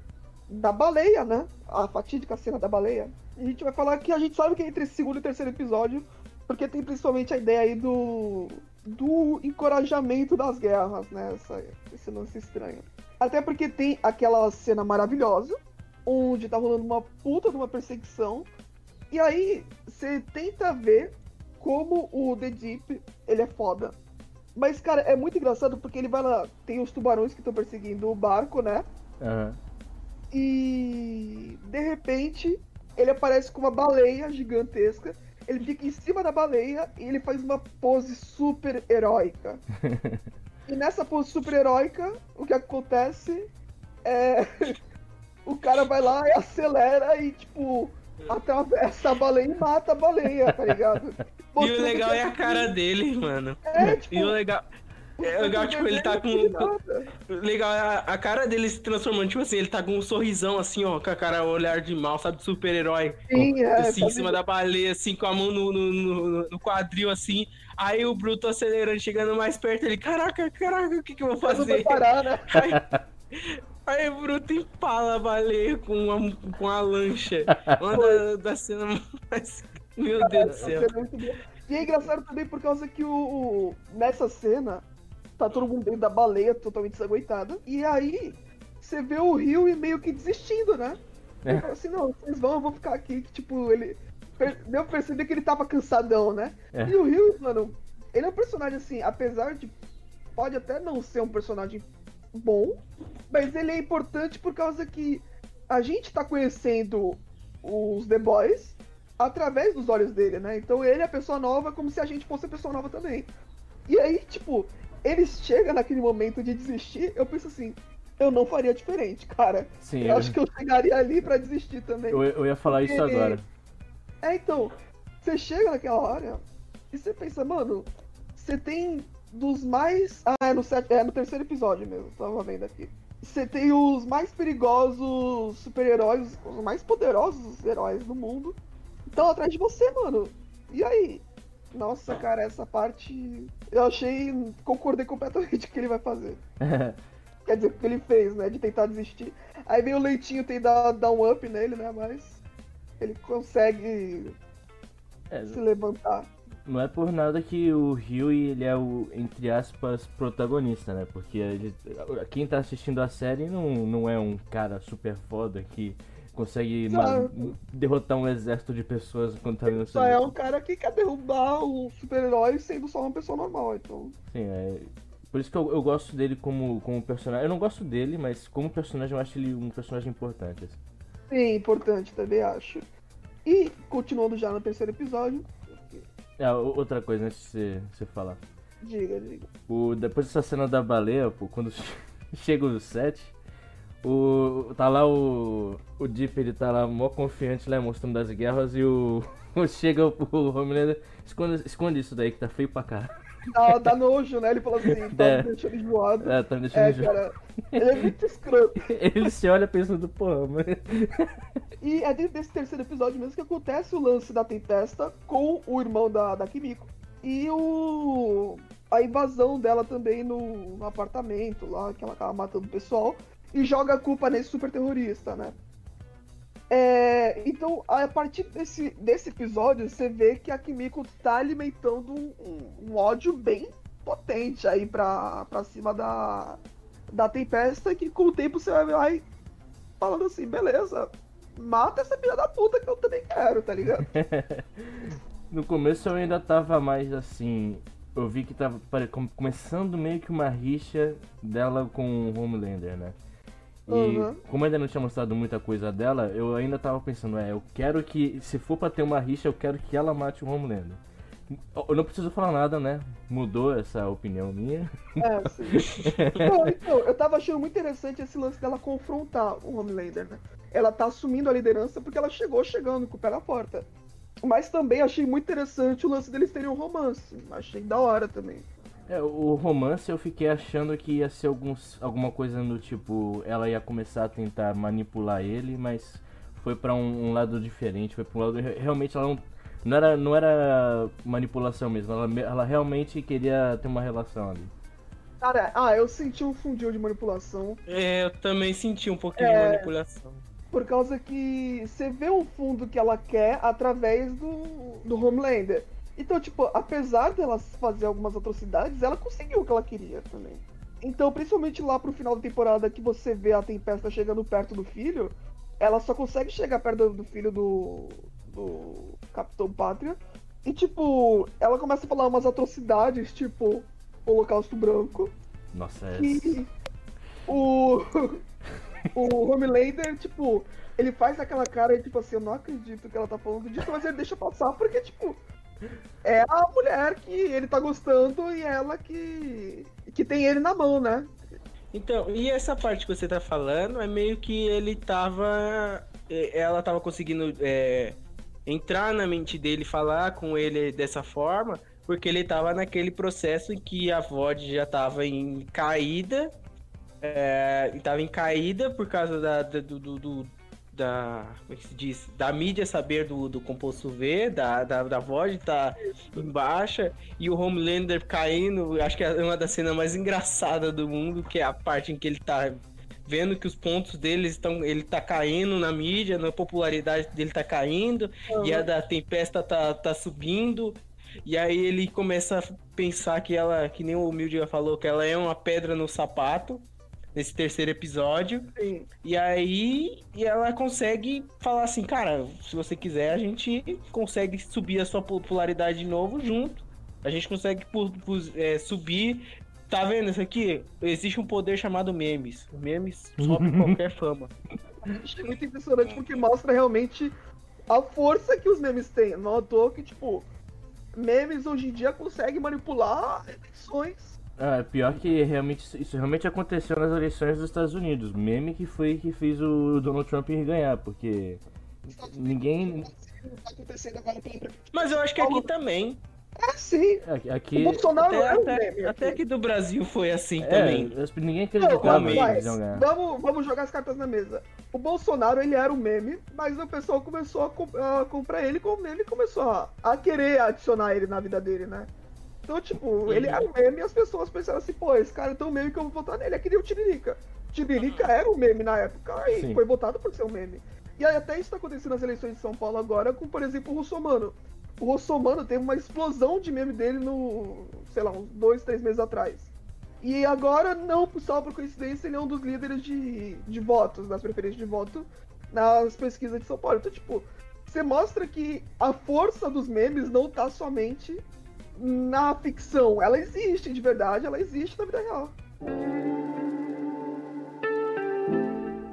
da baleia, né? A fatídica cena da baleia. A gente vai falar que a gente sabe que é entre esse segundo e terceiro episódio, porque tem principalmente a ideia aí do. do encorajamento das guerras, né? Essa, esse lance estranho. Até porque tem aquela cena maravilhosa, onde tá rolando uma puta de uma perseguição. E aí, você tenta ver como o The Deep, ele é foda. Mas, cara, é muito engraçado porque ele vai lá. Tem os tubarões que estão perseguindo o barco, né? Uhum. E de repente ele aparece com uma baleia gigantesca. Ele fica em cima da baleia e ele faz uma pose super heróica. <laughs> e nessa pose super heróica, o que acontece é. <laughs> o cara vai lá e acelera e, tipo, atravessa a baleia e mata a baleia, tá ligado? e o legal é a cara dele, mano. É, tipo, e o legal. É legal, tipo, ele tá com. Legal, a, a, cara dele se transformando, tipo assim, ele tá com um sorrisão assim, ó, com a cara, olhar de mal, sabe, super-herói. Sim, é. Assim, em cima da baleia, assim, com a mão no, no, no, no, quadril, assim. Aí o Bruto acelerando, chegando mais perto, ele, caraca, caraca, o que que eu vou fazer? Parar, né? <laughs> Aí, aí o Bruto empala a baleia com a, com a lancha. Uma da, da cena mais <laughs> meu Deus do céu. E é engraçado também por causa que o, o, nessa cena tá todo mundo dentro da baleia totalmente desaguentada. E aí você vê o Rio e meio que desistindo, né? É. Ele fala assim, não, vocês vão, eu vou ficar aqui. Que, tipo, ele. Deu pra perceber que ele tava cansadão, né? É. E o Rio, mano, ele é um personagem assim, apesar de. Pode até não ser um personagem bom, mas ele é importante por causa que a gente tá conhecendo os The Boys através dos olhos dele, né? Então ele é a pessoa nova como se a gente fosse a pessoa nova também. E aí, tipo, ele chega naquele momento de desistir, eu penso assim, eu não faria diferente, cara. Sim, eu, eu, acho que eu chegaria ali pra desistir também. eu, eu ia falar isso Porque- agora. É, então, você chega naquela hora e você pensa, mano, você tem dos mais. Ah, é no, set... é no terceiro episódio mesmo, tava vendo aqui. Você tem os mais perigosos super-heróis, os mais poderosos heróis do mundo. Estão atrás de você, mano. E aí? Nossa, cara, essa parte. Eu achei. Concordei completamente <laughs> com o que ele vai fazer. <laughs> Quer dizer, o que ele fez, né? De tentar desistir. Aí vem o Leitinho tem dar, dar um up nele, né? Mas. Ele consegue É, se levantar. não é por nada que o Huey ele é o, entre aspas, protagonista, né? Porque ele- quem tá assistindo a série não, não é um cara super foda que consegue Exato. derrotar um exército de pessoas quando tá Só é um cara que quer derrubar o super-herói sendo só uma pessoa normal, então. Sim, é. Por isso que eu, eu gosto dele como, como personagem. Eu não gosto dele, mas como personagem eu acho ele um personagem importante. assim. Sim, importante também, acho. E, continuando já no terceiro episódio, É, outra coisa antes de você, você falar. diga, diga. O, depois dessa cena da baleia, pô, quando <laughs> chega o set, o, tá lá o, o Deep, ele tá lá mó confiante lá, mostrando das guerras, e <laughs> o, chega o, o Homelander, esconde, esconde isso daí que tá feio pra cá. Dá, dá nojo, né? Ele falou assim, tá <laughs> É. me deixando enjoado. É, tá me deixando É, cara, ele é muito escroto. <laughs> Ele se olha pensando, porra, mas... E é dentro desse terceiro episódio mesmo que acontece o lance da Tempesta com o irmão da, da Kimiko. E o. a invasão dela também no, no apartamento lá, que ela acaba matando o pessoal. E joga a culpa nesse super terrorista, né? É, então, a partir desse, desse episódio, você vê que a Kimiko tá alimentando um, um- um ódio bem potente aí pra, pra cima da, da Tempesta, que com o tempo você vai vai falando assim, beleza, mata essa filha da puta que eu também quero, tá ligado? <laughs> No começo eu ainda tava mais assim. Eu vi que tava começando meio que uma rixa dela com o Homelander, né? E Uhum. como ainda não tinha mostrado muita coisa dela, eu ainda tava pensando, é, eu quero que, se for pra ter uma rixa, eu quero que ela mate o Homelander. Eu não preciso falar nada, né? Mudou essa opinião minha. É, sim. <laughs> Não, então, eu tava achando muito interessante esse lance dela confrontar o Homelander, né? Ela tá assumindo a liderança porque ela chegou chegando com o pé na porta. Mas também achei muito interessante o lance deles terem um romance. Achei da hora também. É, o romance eu fiquei achando que ia ser alguns, alguma coisa do tipo, ela ia começar a tentar manipular ele, mas foi pra um, um lado diferente, foi pra um lado re- realmente ela não, não era não era manipulação mesmo, ela, ela realmente queria ter uma relação ali. Cara, ah, eu senti um fundinho de manipulação. É, eu também senti um pouquinho É. de manipulação. Por causa que você vê o fundo que ela quer através do, do Homelander. Então, tipo, apesar dela fazer algumas atrocidades, ela conseguiu o que ela queria também. Então, principalmente lá pro final da temporada que você vê a Tempesta chegando perto do filho, ela só consegue chegar perto do filho do, do Capitão Pátria. E, tipo, ela começa a falar umas atrocidades, tipo, Holocausto Branco Nossa, é... que o, <laughs> o Homelander, tipo, ele faz aquela cara e, tipo assim, eu não acredito que ela tá falando disso, mas ele deixa passar porque, tipo, é a mulher que ele tá gostando e ela que, que tem ele na mão, né? Então, e essa parte que você tá falando é meio que ele tava. Ela tava conseguindo é, entrar na mente dele, falar com ele dessa forma, porque ele tava naquele processo em que a VOD já tava em caída. É, tava em caída por causa da- do, do- do- da. Como é que se diz? Da mídia saber do, do composto V, da, da, da VOD tá em baixa, e o Homelander caindo. Acho que é uma das cenas mais engraçadas do mundo, que é a parte em que ele tá vendo que os pontos dele estão. Ele tá caindo na mídia, na popularidade dele tá caindo, e a da Tempesta tá, tá subindo. E aí ele começa a pensar que ela, que nem o Mildiga falou, que ela é uma pedra no sapato nesse terceiro episódio. Sim. E aí e ela consegue falar assim, cara, se você quiser, a gente consegue subir a sua popularidade de novo junto. A gente consegue pu- pu- é, subir. Tá vendo isso aqui? Existe um poder chamado memes. Memes sobe <laughs> qualquer fama. Achei muito impressionante porque mostra realmente a força que os memes têm. Não à toa que, tipo, memes hoje em dia conseguem manipular eleições. Ah, pior que realmente isso realmente aconteceu nas eleições dos Estados Unidos. Meme que foi que fez o Donald Trump ganhar, porque ninguém. Mas eu acho que aqui também. É sim. Aqui, Bolsonaro Até, é um até, meme. até aqui. do Brasil foi assim é, também. ninguém Não, acreditava mas- iam ganhar. vamos, vamos jogar as cartas na mesa. O Bolsonaro, ele era um meme, mas o pessoal começou a, com- a comprar ele como meme e começou a, a querer adicionar ele na vida dele, né? Então, tipo, ele era um meme e as pessoas pensaram assim, pô, esse cara é tão meme que eu vou votar nele. É que nem o Tiririca. Tiririca era um meme na época e Sim. foi votado por ser um meme. E aí até isso tá acontecendo nas eleições de São Paulo agora com, por exemplo, o Russomano. O Russomano teve uma explosão de meme dele no, sei lá, uns dois, três meses atrás. E agora, não só por coincidência, ele é um dos líderes de, de votos, das preferências de voto nas pesquisas de São Paulo. Então, tipo, você mostra que a força dos memes não tá somente na ficção. Ela existe de verdade, ela existe na vida real.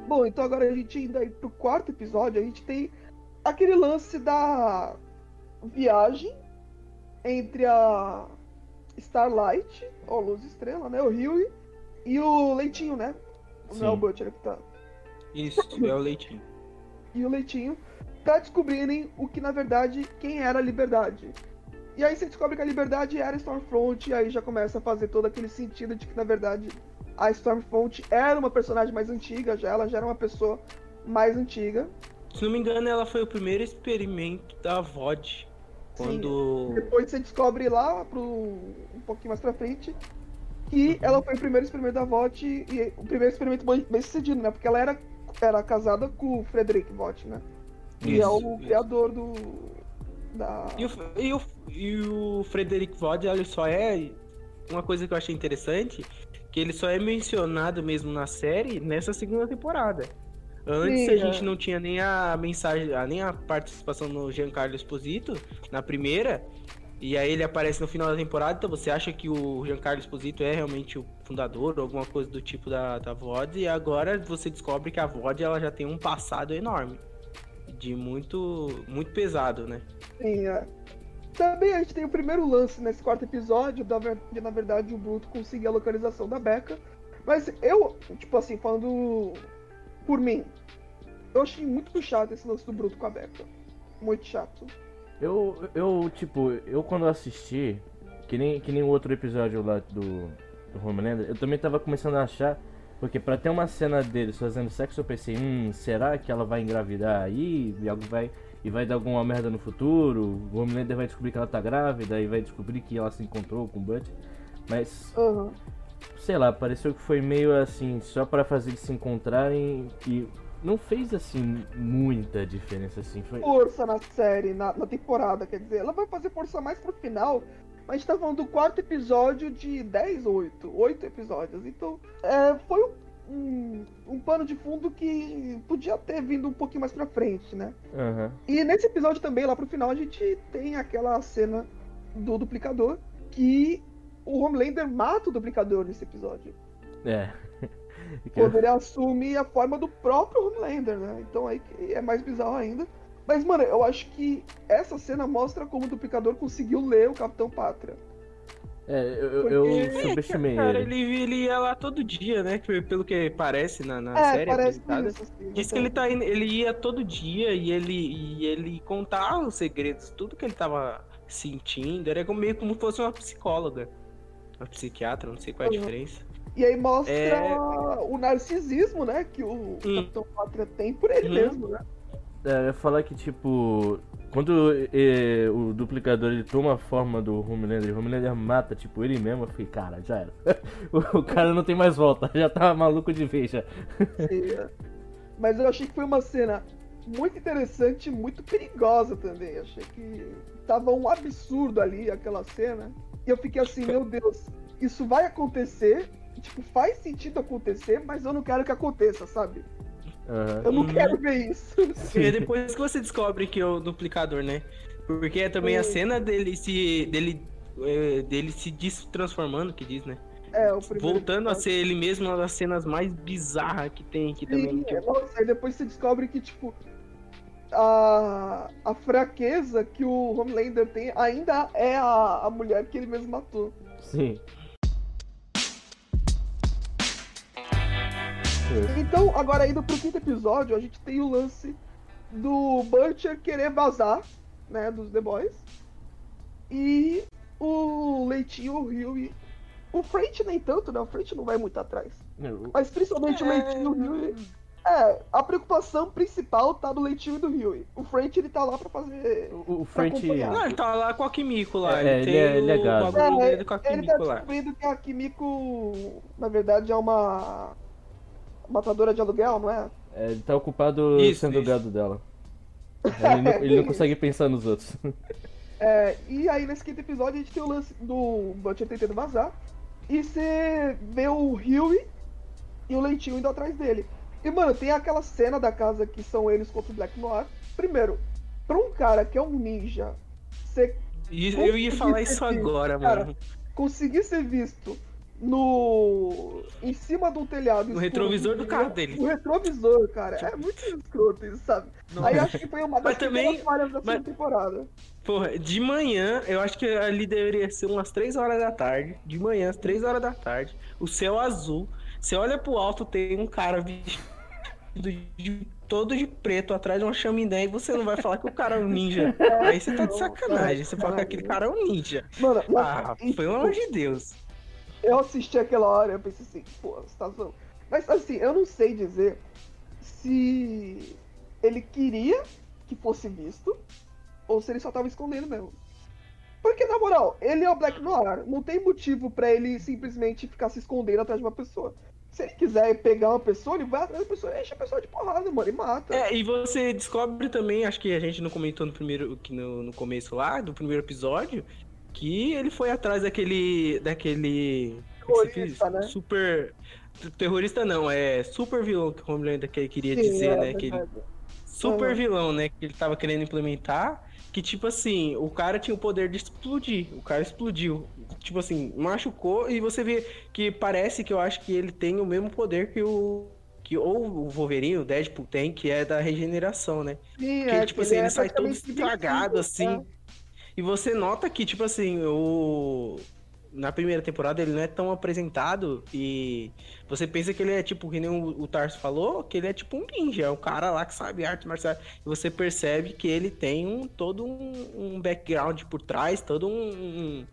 Bom, então agora a gente indo aí pro quarto episódio, a gente tem aquele lance da viagem entre a Starlight, ou Luz Estrela, né? O Huey e o Leitinho, né? Não é o Sim. Butcher que tá. Isso, é o leitinho. <laughs> E o Leitinho pra descobrirem o que na verdade quem era a Liberdade. E aí você descobre que a Liberdade era Stormfront, e aí já começa a fazer todo aquele sentido de que na verdade a Stormfront era uma personagem mais antiga, já ela já era uma pessoa mais antiga. Se não me engano, ela foi o primeiro experimento da VOD. Quando. Depois você descobre lá pro um pouquinho mais pra frente que ela foi o primeiro experimento da VOT e o primeiro experimento bem sucedido, né? Porque ela era, era casada com o Frederick Vought, né? Que é Isso, o isso. criador do. Da... E o, e o, e o Frederick Vod, ele só é. Uma coisa que eu achei interessante, que ele só é mencionado mesmo na série nessa segunda temporada. Antes Sim, a é. gente não tinha nem a mensagem, nem a participação no Giancarlo Esposito na primeira. E aí ele aparece no final da temporada, então você acha que o Giancarlo Esposito é realmente o fundador ou alguma coisa do tipo da, da VOD, e agora você descobre que a VOD ela já tem um passado enorme. De muito, muito pesado, né? Sim, é. Também a gente tem o primeiro lance nesse quarto episódio, da ver- de na verdade o Bruto conseguir a localização da Becca. Mas eu, tipo assim, falando por mim, eu achei muito chato esse lance do Bruto com a Becca. Muito chato. Eu, eu, tipo, eu quando assisti, que nem, que nem o outro episódio lá do, do Homelander, eu também tava começando a achar, porque pra ter uma cena deles fazendo sexo, eu pensei, hum, será que ela vai engravidar aí? E algo vai. E vai dar alguma merda no futuro? O Homelander vai descobrir que ela tá grávida e vai descobrir que ela se encontrou com o Butch. Mas, Aham. sei lá, pareceu que foi meio assim, só pra fazer eles se encontrarem e não fez assim muita diferença assim. Foi... Força na série, na, na temporada, quer dizer, ela vai fazer força mais pro final. Mas a gente tá falando do quarto episódio de 10 ou 8, 8 episódios. Então, é, foi um, um, um pano de fundo que podia ter vindo um pouquinho mais pra frente, né? Aham. E nesse episódio também, lá pro final, a gente tem aquela cena do duplicador que o Homelander mata o duplicador nesse episódio. É. Quando ele assume a forma do próprio Homelander, né? Então aí é mais bizarro ainda. Mas, mano, eu acho que essa cena mostra como o duplicador conseguiu ler o Capitão Pátria. É, eu, eu Porque- subestimei Cara, ele. ele, ele ia lá todo dia, né? Que Pelo que parece na, na é, série parece isso. Assim, Diz que ele, tá indo, ele ia todo dia e ele, e ele contava os segredos, tudo que ele tava sentindo. Era como- meio como se fosse uma psicóloga. Uma psiquiatra, não sei qual é a Uhum. diferença. E aí mostra É. o narcisismo, né? Que o Hum. Capitão Pátria tem por ele Uhum. mesmo, né? É, eu falar que, tipo, quando é, o duplicador ele toma a forma do Homelander e o Homelander mata, tipo, ele mesmo, eu fiquei, cara, já era. <laughs> o, cara não tem mais volta, <laughs> já tá maluco de vez já. É. Mas eu achei que foi uma cena muito interessante, muito perigosa também. Achei que tava um absurdo ali aquela cena. E eu fiquei assim, meu Deus, isso vai acontecer. Tipo, faz sentido acontecer, mas eu não quero que aconteça, sabe? Aham. Eu não Uhum. quero ver isso. E <laughs> é depois que você descobre que é o duplicador, né? Porque é também a cena dele se. dele. é, dele se destransformando, que diz, né? É, o primeiro. Voltando a ser ele mesmo, uma das cenas mais bizarras que tem aqui Sim, também. é, nossa, aí depois você descobre que, tipo, a, a fraqueza que o Homelander tem ainda é a, a mulher que ele mesmo matou. Sim. Então, agora indo pro quinto episódio, a gente tem o lance do Butcher querer vazar, né, dos The Boys. E o Leitinho, o Rio e... O French nem tanto, né? O French não vai muito atrás. Eu- Mas principalmente o Leitinho e o Rio. É, a preocupação principal tá do Leitinho e do Rio. O French, ele tá lá pra fazer... O, o French. Não, ele tá lá com a Kimiko lá. É, ele ele é- tem ele é o gado. É, dele com a ele tá descobrindo que a Kimiko, na verdade, é uma matadora de aluguel, não é? É, ele tá ocupado Isso, sendo o isso. gado dela. Ele não, ele não <laughs> consegue pensar nos outros. <laughs> É, e aí nesse quinto episódio a gente tem o lance do Butcher tentando vazar. E você vê o Huey e o Leitinho indo atrás dele. E, mano, tem aquela cena da casa que são eles contra o Black Noir. Primeiro, pra um cara que é um ninja, você eu ia falar isso agora, Cara, mano. conseguir ser visto no. em cima de um telhado. No retrovisor do carro dele. No retrovisor, cara. É muito escroto isso, sabe? Aí eu acho que foi uma das também- falhas da mas- temporada. Porra, de manhã, eu acho que ali deveria ser umas 3 horas da tarde. De manhã, às 3 horas da tarde. O céu azul. Você olha pro alto, tem um cara vestido de, todo de preto atrás de uma chaminé e você não vai falar que o cara é um ninja. <laughs> Aí você tá de sacanagem. Você fala que aquele cara é um ninja. Mano, mas, Ah, pelo amor de Deus. Eu assisti aquela hora eu pensei assim, pô, você tá zoando. Mas assim, eu não sei dizer se ele queria que fosse visto ou se ele só tava escondendo mesmo. Porque, na moral, ele é o Black Noir. Não tem motivo pra ele simplesmente ficar se escondendo atrás de uma pessoa. Se ele quiser pegar uma pessoa, ele vai atrás da pessoa enche a pessoa de porrada, mano, e mata. É, e você descobre também, acho que a gente não comentou no primeiro, no, no começo lá, do primeiro episódio, que ele foi atrás daquele. daquele. diz? Terrorista, né? Super. Terrorista não, é super vilão que o Homelander que- queria Sim, dizer, é né? Que ele, super vilão, né? Que ele tava querendo implementar. Que, tipo assim, o cara tinha o poder de explodir. O cara explodiu. Tipo assim, machucou. E você vê que parece que eu acho que ele tem o mesmo poder que o. Que ou o Wolverine, o Deadpool tem, que é da regeneração, né? Sim, Que, é, tipo assim, é ele sai todo estragado, assim. né? E você nota que, tipo assim, o. Na primeira temporada ele não é tão apresentado e você pensa que ele é tipo, que nem o, o Tarso falou, que ele é tipo um ninja, é um cara lá que sabe arte marcial. E você percebe que ele tem um, todo um, um background por trás, todo um,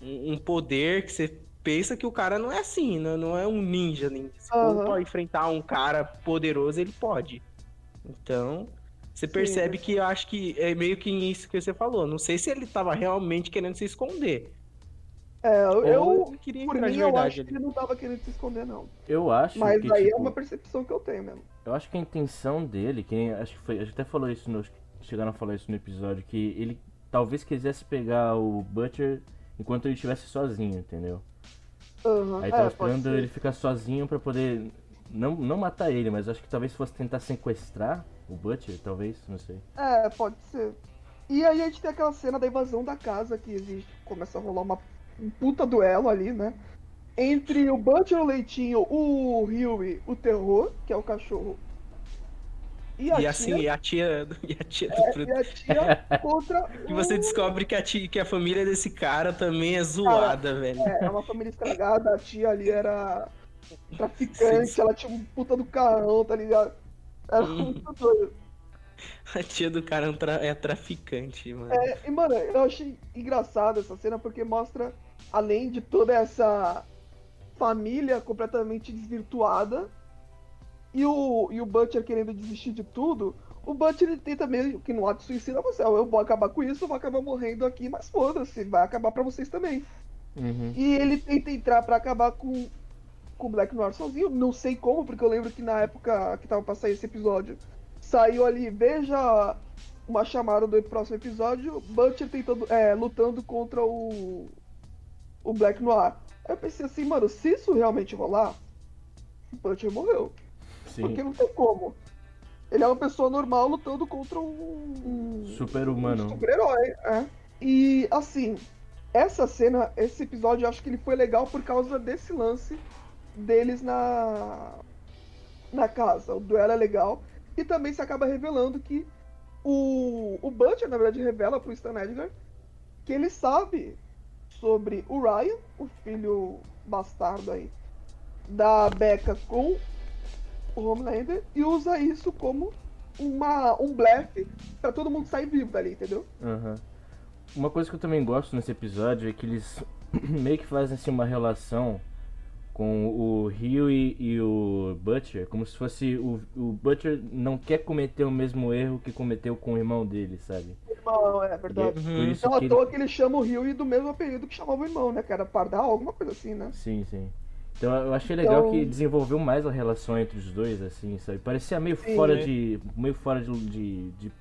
um, um poder que você pensa que o cara não é assim, não, não é um ninja. ninja. Se for Aham. pra enfrentar um cara poderoso, ele pode. Então, você Sim. percebe que eu acho que é meio que isso que você falou. Não sei se ele tava realmente querendo se esconder. É, eu, Ou eu queria por mim, eu acho que ele não tava querendo se esconder, não. Eu acho Mas que, aí tipo, é uma percepção que eu tenho mesmo. Eu acho que a intenção dele, que acho que foi, a gente até falou isso no, chegaram a falar isso no episódio, que ele talvez quisesse pegar o Butcher enquanto ele estivesse sozinho, entendeu? Aham, Aí é, tava pode esperando ele ficar sozinho pra poder não, não matar ele, mas acho que talvez fosse tentar sequestrar o Butcher, talvez, não sei. É, pode ser. E aí a gente tem aquela cena da invasão da casa que existe. Começa a rolar uma, um puta duelo ali, né? Entre o Butcher, o Leitinho, o Huey, o Terror, que é o cachorro. E a E assim, tia, e a tia, e a tia do é, Fruto. e a tia contra <laughs> E você o- descobre que a, tia, que a família desse cara também é zoada, velho. É, é uma família estragada, a tia ali era traficante, Sim. ela tinha um puta do carrão, tá ligado? Era muito doido. <laughs> A tia do cara é um tra- é traficante, mano. É, e, mano, eu achei engraçado essa cena porque mostra, além de toda essa família completamente desvirtuada e o, e o Butcher querendo desistir de tudo, o Butcher ele tenta meio que no ato de suicida você, eu vou acabar com isso, eu vou acabar morrendo aqui, mas foda-se, vai acabar pra vocês também. Uhum. E ele tenta entrar pra acabar com, com o Black Noir sozinho. Não sei como, porque eu lembro que na época que tava pra sair esse episódio, saiu ali, veja uma chamada do próximo episódio, Butcher tentando, é, lutando contra o, o Black Noir. Aí eu pensei assim, mano, se isso realmente rolar, o Butcher morreu. Porque Sim. não tem como. Ele é uma pessoa normal lutando contra um. um Super-humano. Um super-herói, é. E assim, essa cena, esse episódio, eu acho que ele foi legal por causa desse lance deles na. na casa. O duelo é legal. E também se acaba revelando que o, o Butcher, na verdade, revela pro Stan Edgar que ele sabe sobre o Ryan, o filho bastardo aí, da Becca com pro Homelander e usa isso como uma, um blefe pra todo mundo sair vivo dali, entendeu? Aham. Uma coisa que eu também gosto nesse episódio é que eles <clears throat> meio que fazem assim uma relação com o Rio e, e o Butcher, como se fosse o, o Butcher não quer cometer o mesmo erro que cometeu com o irmão dele, sabe? Irmão, é verdade. E Por Uhum. Não à que ele- toa que ele chama o Rio do mesmo apelido que chamava o irmão, né? Que era Pardal, alguma coisa assim, né? Sim, sim. Então eu achei legal Então- que desenvolveu mais a relação entre os dois, assim, sabe? Parecia meio Sim, fora de. meio fora de. de, de-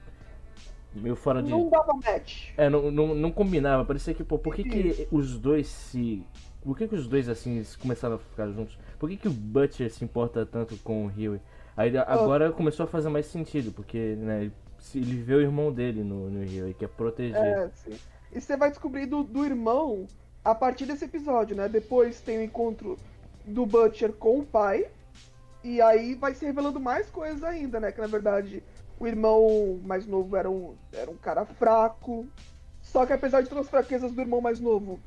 meio fora de. Não dava match. É, não, não, não combinava. Parecia que, pô, por que, que os dois se. Por que, que os dois, assim, começaram a ficar juntos? Por que, que o Butcher se importa tanto com o Huey? Aí agora começou a fazer mais sentido, porque, né, se- ele vê o irmão dele no, no Huey, quer proteger. É, sim. E você vai descobrir do, do irmão a partir desse episódio, né? Depois tem o encontro do Butcher com o pai. E aí vai se revelando mais coisas ainda, né? Que na verdade o irmão mais novo era um, era um cara fraco. Só que apesar de todas as fraquezas do irmão mais novo,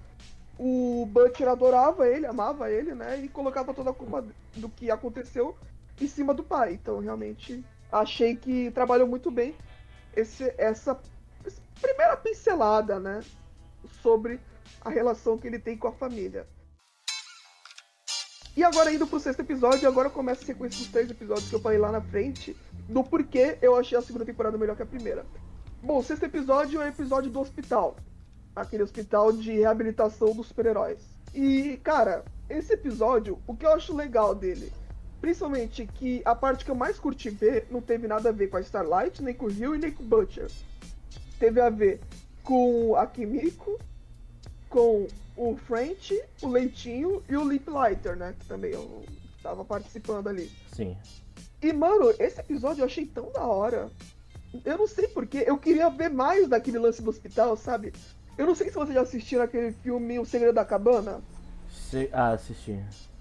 o Butcher adorava ele, amava ele, né? E colocava toda a culpa do que aconteceu em cima do pai. Então realmente achei que trabalhou muito bem esse, essa essa primeira pincelada, né? Sobre a relação que ele tem com a família. E agora indo pro sexto episódio, agora começa a sequência dos três episódios que eu falei lá na frente, do porquê eu achei a segunda temporada melhor que a primeira. Bom, o sexto episódio é o episódio do hospital. Aquele hospital de reabilitação dos super-heróis. E, cara, esse episódio, o que eu acho legal dele, principalmente que a parte que eu mais curti ver não teve nada a ver com a Starlight, nem com o Rio e nem com o Butcher. Teve a ver com a Kimiko, com o French, o Leitinho e o Lip Lighter, né? Que também eu tava participando ali. Sim. E, mano, esse episódio eu achei tão da hora. Eu não sei porquê, eu queria ver mais daquele lance do hospital, sabe? Eu não sei se vocês já assistiram aquele filme O Segredo da Cabana. Se- Ah, assisti.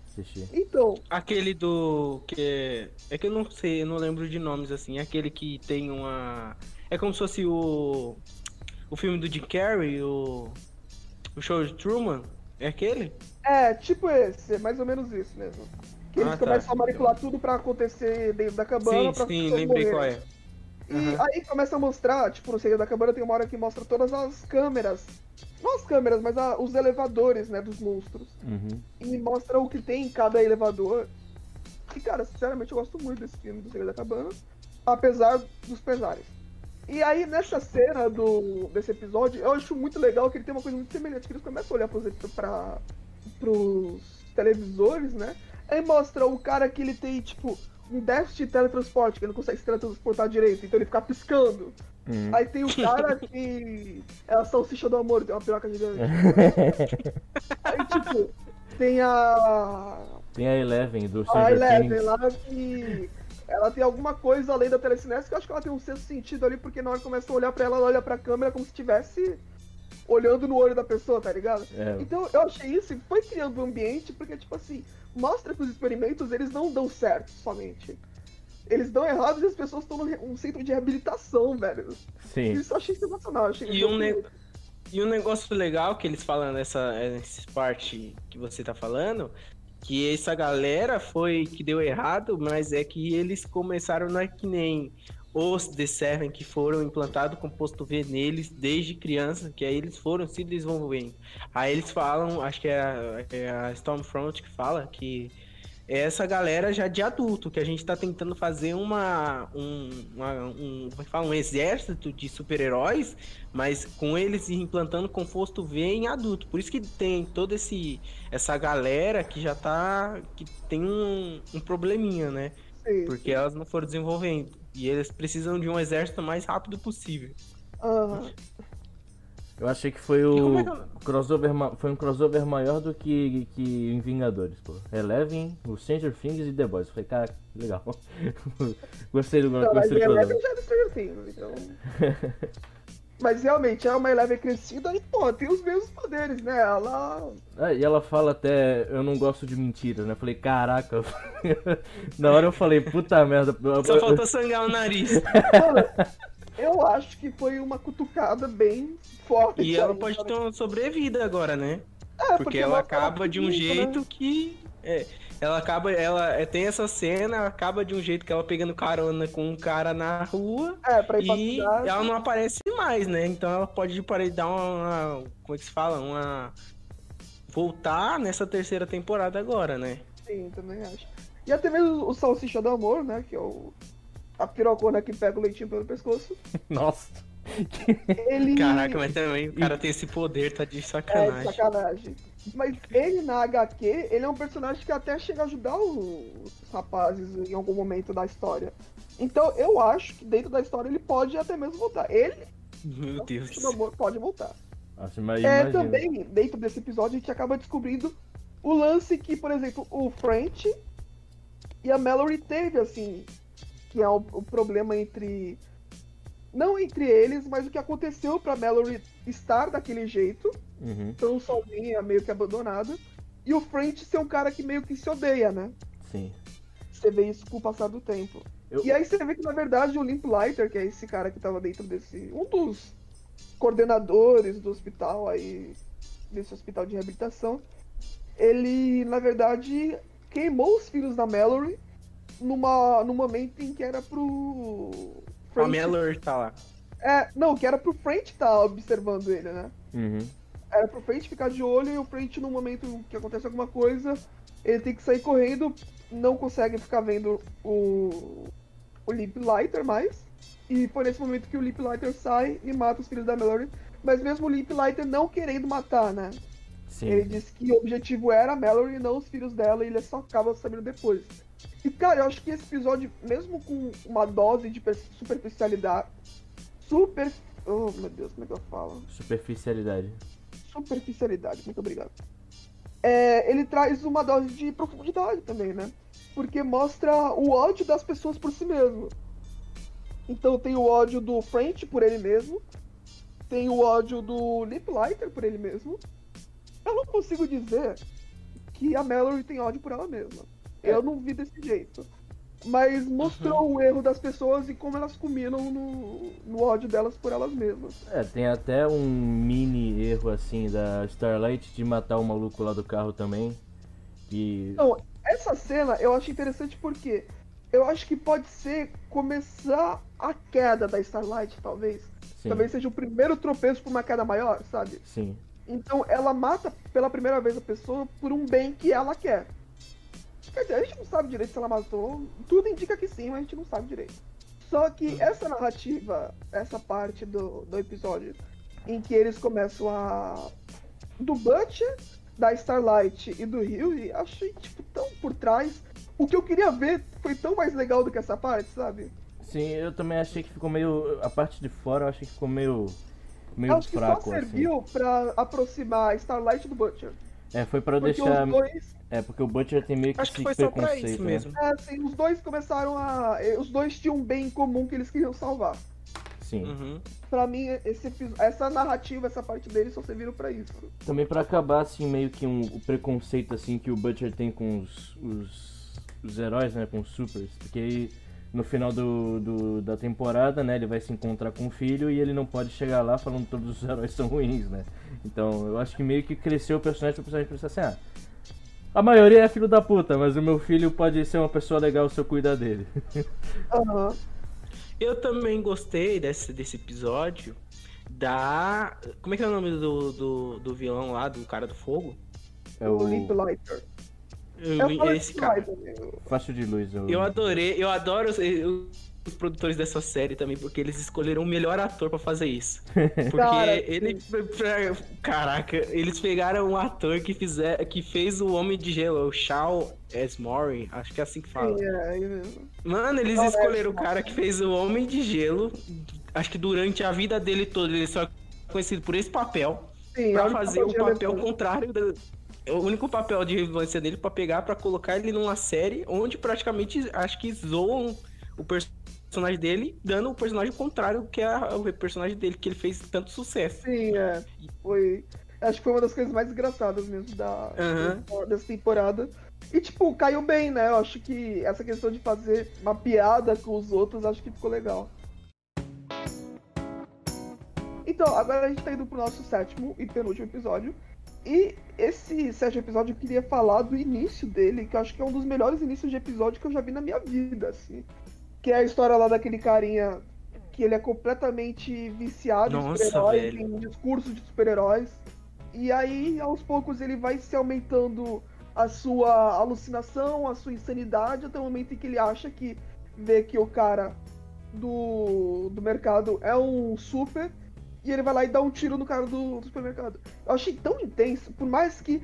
Assisti. Então, Aquele do. que É que eu não sei, eu não lembro de nomes assim. Aquele que tem uma. É como se fosse o. O filme do Jim Carrey, o. O show de Truman. É aquele? é tipo esse, é mais ou menos isso mesmo. Que eles Ah, tá. começam a manipular tudo pra acontecer dentro da cabana. sim, pra sim, lembrei qual morrerem. é. E Aham. aí começa a mostrar, tipo, no Segredo da Cabana tem uma hora que mostra todas as câmeras. Não as câmeras, mas a- os elevadores, né, dos monstros. Uhum. E mostra o que tem em cada elevador. E, cara, sinceramente, eu gosto muito desse filme do Segredo da Cabana. Apesar dos pesares. E aí, nessa cena do, desse episódio, eu acho muito legal que ele tem uma coisa muito semelhante, que eles começam a olhar pros, pra, pros televisores, né? Aí mostra o cara que ele tem, tipo, um déficit de teletransporte, que ele não consegue se teletransportar direito, então ele fica piscando. Uhum. Aí tem o cara que é a salsicha do amor, tem uma piroca gigante. <laughs> Aí, tipo, tem a. Tem a Eleven do A Stranger Eleven Things. lá que. Ela tem alguma coisa além da telecinese que eu acho que ela tem um sexto sentido ali, porque na hora que começa a olhar pra ela, ela olha pra câmera como se estivesse olhando no olho da pessoa, tá ligado? É, Então eu achei isso e foi criando um ambiente, porque, tipo assim, mostra que os experimentos eles não dão certo somente. Eles dão errado e as pessoas estão num centro de reabilitação, velho. sim. Isso eu achei sensacional. eu Achei E um, ne- e um negócio legal que eles falam nessa, nessa parte que você tá falando, que essa galera foi que deu errado, mas é que eles começaram não é que nem os The Seven que foram implantados com posto V neles desde criança, que aí eles foram se desenvolvendo. Aí eles falam, acho que é a, é a Stormfront que fala que é essa galera já de adulto, que a gente tá tentando fazer uma, um, uma- um, é fala? um exército de super-heróis, mas com eles implantando composto V em adulto. Por isso que tem toda essa galera que já tá. que tem um, um probleminha, né? Sim, Porque elas não foram desenvolvendo. E eles precisam de um exército mais rápido possível. Aham. Eu achei que foi o é que eu- crossover, ma- foi um crossover maior do que, que em Vingadores, pô. Eleven, o Stranger Things e The Boys. Eu Falei, cara, legal. <laughs> gostei do, Não, mas gostei a do Eleven crossover. já é do Stranger Things, então. <laughs> Mas realmente é uma Eleven crescida e, pô, tem os mesmos poderes, né? Ela. Ah, e ela fala até, eu não gosto de mentiras, né? Eu falei, caraca. <laughs> Na hora eu falei, puta merda. Só faltou sangrar o nariz. Mano, eu acho que foi uma cutucada bem forte. E ela aí, pode ter uma sobrevida agora, né? É, Porque ela mostra acaba de um né? jeito que. É, Ela acaba, ela é, tem essa cena, acaba de um jeito que ela pegando carona com um cara na rua É, pra ir pra e cidade. ela não aparece mais, né? Então ela pode dar uma, como é que se fala, uma voltar nessa terceira temporada agora, né? Sim, também acho. E até mesmo o Salsicha do Amor, né? Que é o. A pirocona que pega o leitinho pelo pescoço. <laughs> Nossa. Ele. Caraca, mas também o cara tem esse poder, tá de É, de sacanagem. sacanagem. Mas ele na HQ, ele é um personagem que até chega a ajudar os rapazes em algum momento da história. Então eu acho que dentro da história ele pode até mesmo voltar. Ele, Meu Deus. amor, pode voltar. Nossa, mas É, imagina. também, dentro desse episódio, a gente acaba descobrindo o lance que, por exemplo, o French e a Mallory teve, assim, que é o, o problema entre. Não entre eles, mas o que aconteceu pra Mallory estar daquele jeito, Uhum, tão sozinha, meio que abandonada, e o French ser um cara que meio que se odeia, né? sim. Você vê isso com o passar do tempo. Eu- E aí você vê que, na verdade, o Limp Lighter, que é esse cara que tava dentro desse. um dos coordenadores do hospital aí. desse hospital de reabilitação, ele, na verdade, queimou os filhos da Mallory numa, num momento em que era pro. A French- Mallory tá lá. É, não, que era pro French estar observando ele, né? Uhum. Era pro French ficar de olho e o French, no momento que acontece alguma coisa, ele tem que sair correndo, não consegue ficar vendo o, o Lip Lighter mais. E foi nesse momento que o Lip Lighter sai e mata os filhos da Mallory. Mas mesmo o Lip Lighter não querendo matar, né? Sim. Ele disse que o objetivo era a Mallory e não os filhos dela, e ele só acaba sabendo depois. E cara, eu acho que esse episódio, mesmo com uma dose de per- superficialidade. Super. Oh meu Deus, como é que eu falo? Superficialidade. superficialidade, muito obrigado. É, ele traz uma dose de profundidade também, né? Porque mostra o ódio das pessoas por si mesmo. Então tem o ódio do French por ele mesmo, tem o ódio do Lip Lighter por ele mesmo. Eu não consigo dizer que a Mallory tem ódio por ela mesma. Eu não vi desse jeito. Mas mostrou o erro das pessoas e como elas culminam no, no ódio delas por elas mesmas. É, tem até um mini erro assim da Starlight de matar o maluco lá do carro também. Que. Não, essa cena eu acho interessante porque eu acho que pode ser começar a queda da Starlight, talvez. Sim. Talvez seja o primeiro tropeço pra uma queda maior, sabe? Sim. Então ela mata pela primeira vez a pessoa por um bem que ela quer. Quer dizer, a gente não sabe direito se ela matou. Tudo indica que sim, mas a gente não sabe direito. Só que essa narrativa, essa parte do, do episódio, em que eles começam a. Do Butcher, da Starlight e do Rio, achei, tipo, tão por trás. O que eu queria ver foi tão mais legal do que essa parte, sabe? Sim, eu também achei que ficou meio. A parte de fora eu achei que ficou meio. meio Eu acho que fraco, só assim. serviu pra aproximar a Starlight do Butcher. É, foi pra Porque deixar. os dois É, porque o Butcher tem meio que Acho que esse foi só pra preconceito, isso né? mesmo. É, assim, os dois começaram a. eh, Os dois tinham um bem em comum que eles queriam salvar. Sim. Uhum. Pra mim, esse, essa narrativa, essa parte deles só serviram pra isso. Também pra acabar, assim, meio que um, o preconceito, assim, que o Butcher tem com os, os, os heróis, né, com os supers. Porque aí, no final do, do- da temporada, né, ele vai se encontrar com o filho e ele não pode chegar lá falando que todos os heróis <laughs> são ruins, né. Então, eu acho que meio que cresceu o personagem pro personagem pensar assim, ah, a maioria é filho da puta, mas o meu filho pode ser uma pessoa legal se eu cuidar dele. <laughs> Aham. Eu também gostei desse, desse episódio da. Como é que é o nome do, do, do vilão lá, do cara do fogo? É O o Limp Lighter. Eu- Eu falo esse cara. Faixa de luz. Eu... Eu adorei, eu adoro os, os produtores dessa série também, porque eles escolheram o melhor ator pra fazer isso. <laughs> Porque Cara, ele. pra- caraca, eles pegaram um ator que, fizer, que fez o Homem de Gelo, o Shaw Esmore, acho que é assim que fala. É, mesmo. Mano, eles escolheram o cara que fez o Homem de Gelo. Acho que durante a vida dele toda ele só é conhecido por esse papel. Sim, Pra olha fazer o papel contrário. Da... é O único papel de relevância dele pra pegar pra colocar ele numa série onde praticamente acho que zoam o personagem dele, dando o personagem contrário que é o personagem dele, que ele fez tanto sucesso. Sim, é. Foi. Acho que foi uma das coisas mais engraçadas mesmo da, Aham. dessa temporada. E, tipo, caiu bem, né? Eu acho que essa questão de fazer uma piada com os outros, acho que ficou legal. Então, agora a gente tá indo pro nosso sétimo e penúltimo episódio, E esse sétimo episódio eu queria falar do início dele, que eu acho que é um dos melhores inícios de episódio que eu já vi na minha vida, assim. Que é a história lá daquele carinha que ele é completamente viciado Nossa, em super-heróis, velho. em discurso de super-heróis. E aí, aos poucos, ele vai se aumentando a sua alucinação, a sua insanidade, até o momento em que ele acha que vê que o cara do, do mercado é um super, e ele vai lá e dá um tiro no cara do, do supermercado. Eu achei tão intenso, por mais que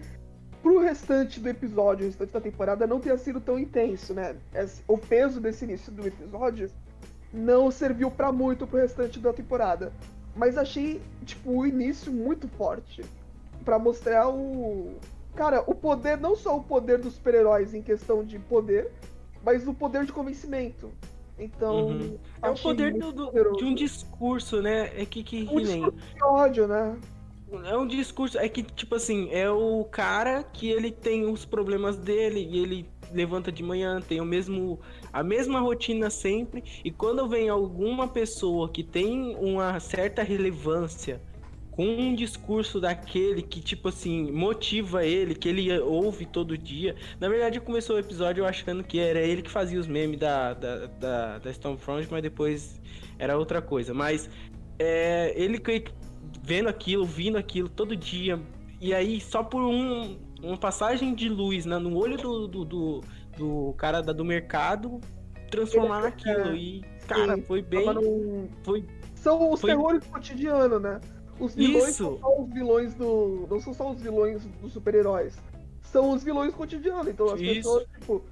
pro restante do episódio, o restante da temporada, não tenha sido tão intenso, né? O peso desse início do episódio não serviu pra muito pro restante da temporada. Mas achei, tipo, o início muito forte. Pra mostrar o. Cara, o poder, não só o poder dos super-heróis em questão de poder, mas o poder de convencimento. Então. Uhum. É o poder do- de um discurso, né? É que, que, Um discurso de ódio, né? É um discurso, é que, tipo assim, é o cara que ele tem os problemas dele e ele levanta de manhã, tem o mesmo, a mesma rotina sempre, e quando vem alguma pessoa que tem uma certa relevância com um discurso daquele que, tipo assim, motiva ele, que ele ouve todo dia. Na verdade, começou o episódio achando que era ele que fazia os memes da, da, da, da Stormfront, mas depois era outra coisa. Mas é, ele vendo aquilo, ouvindo aquilo todo dia, e aí só por um, uma passagem de luz né, no olho do, do, do, do cara da, do mercado, transformar Ele- naquilo. é, E, cara, sim, foi bem. Num- Foi São os Foi- terrores do cotidiano, né? Os vilões Isso. são só os vilões do. Não são só os vilões dos super-heróis. São os vilões cotidianos. Então as Isso. pessoas, tipo.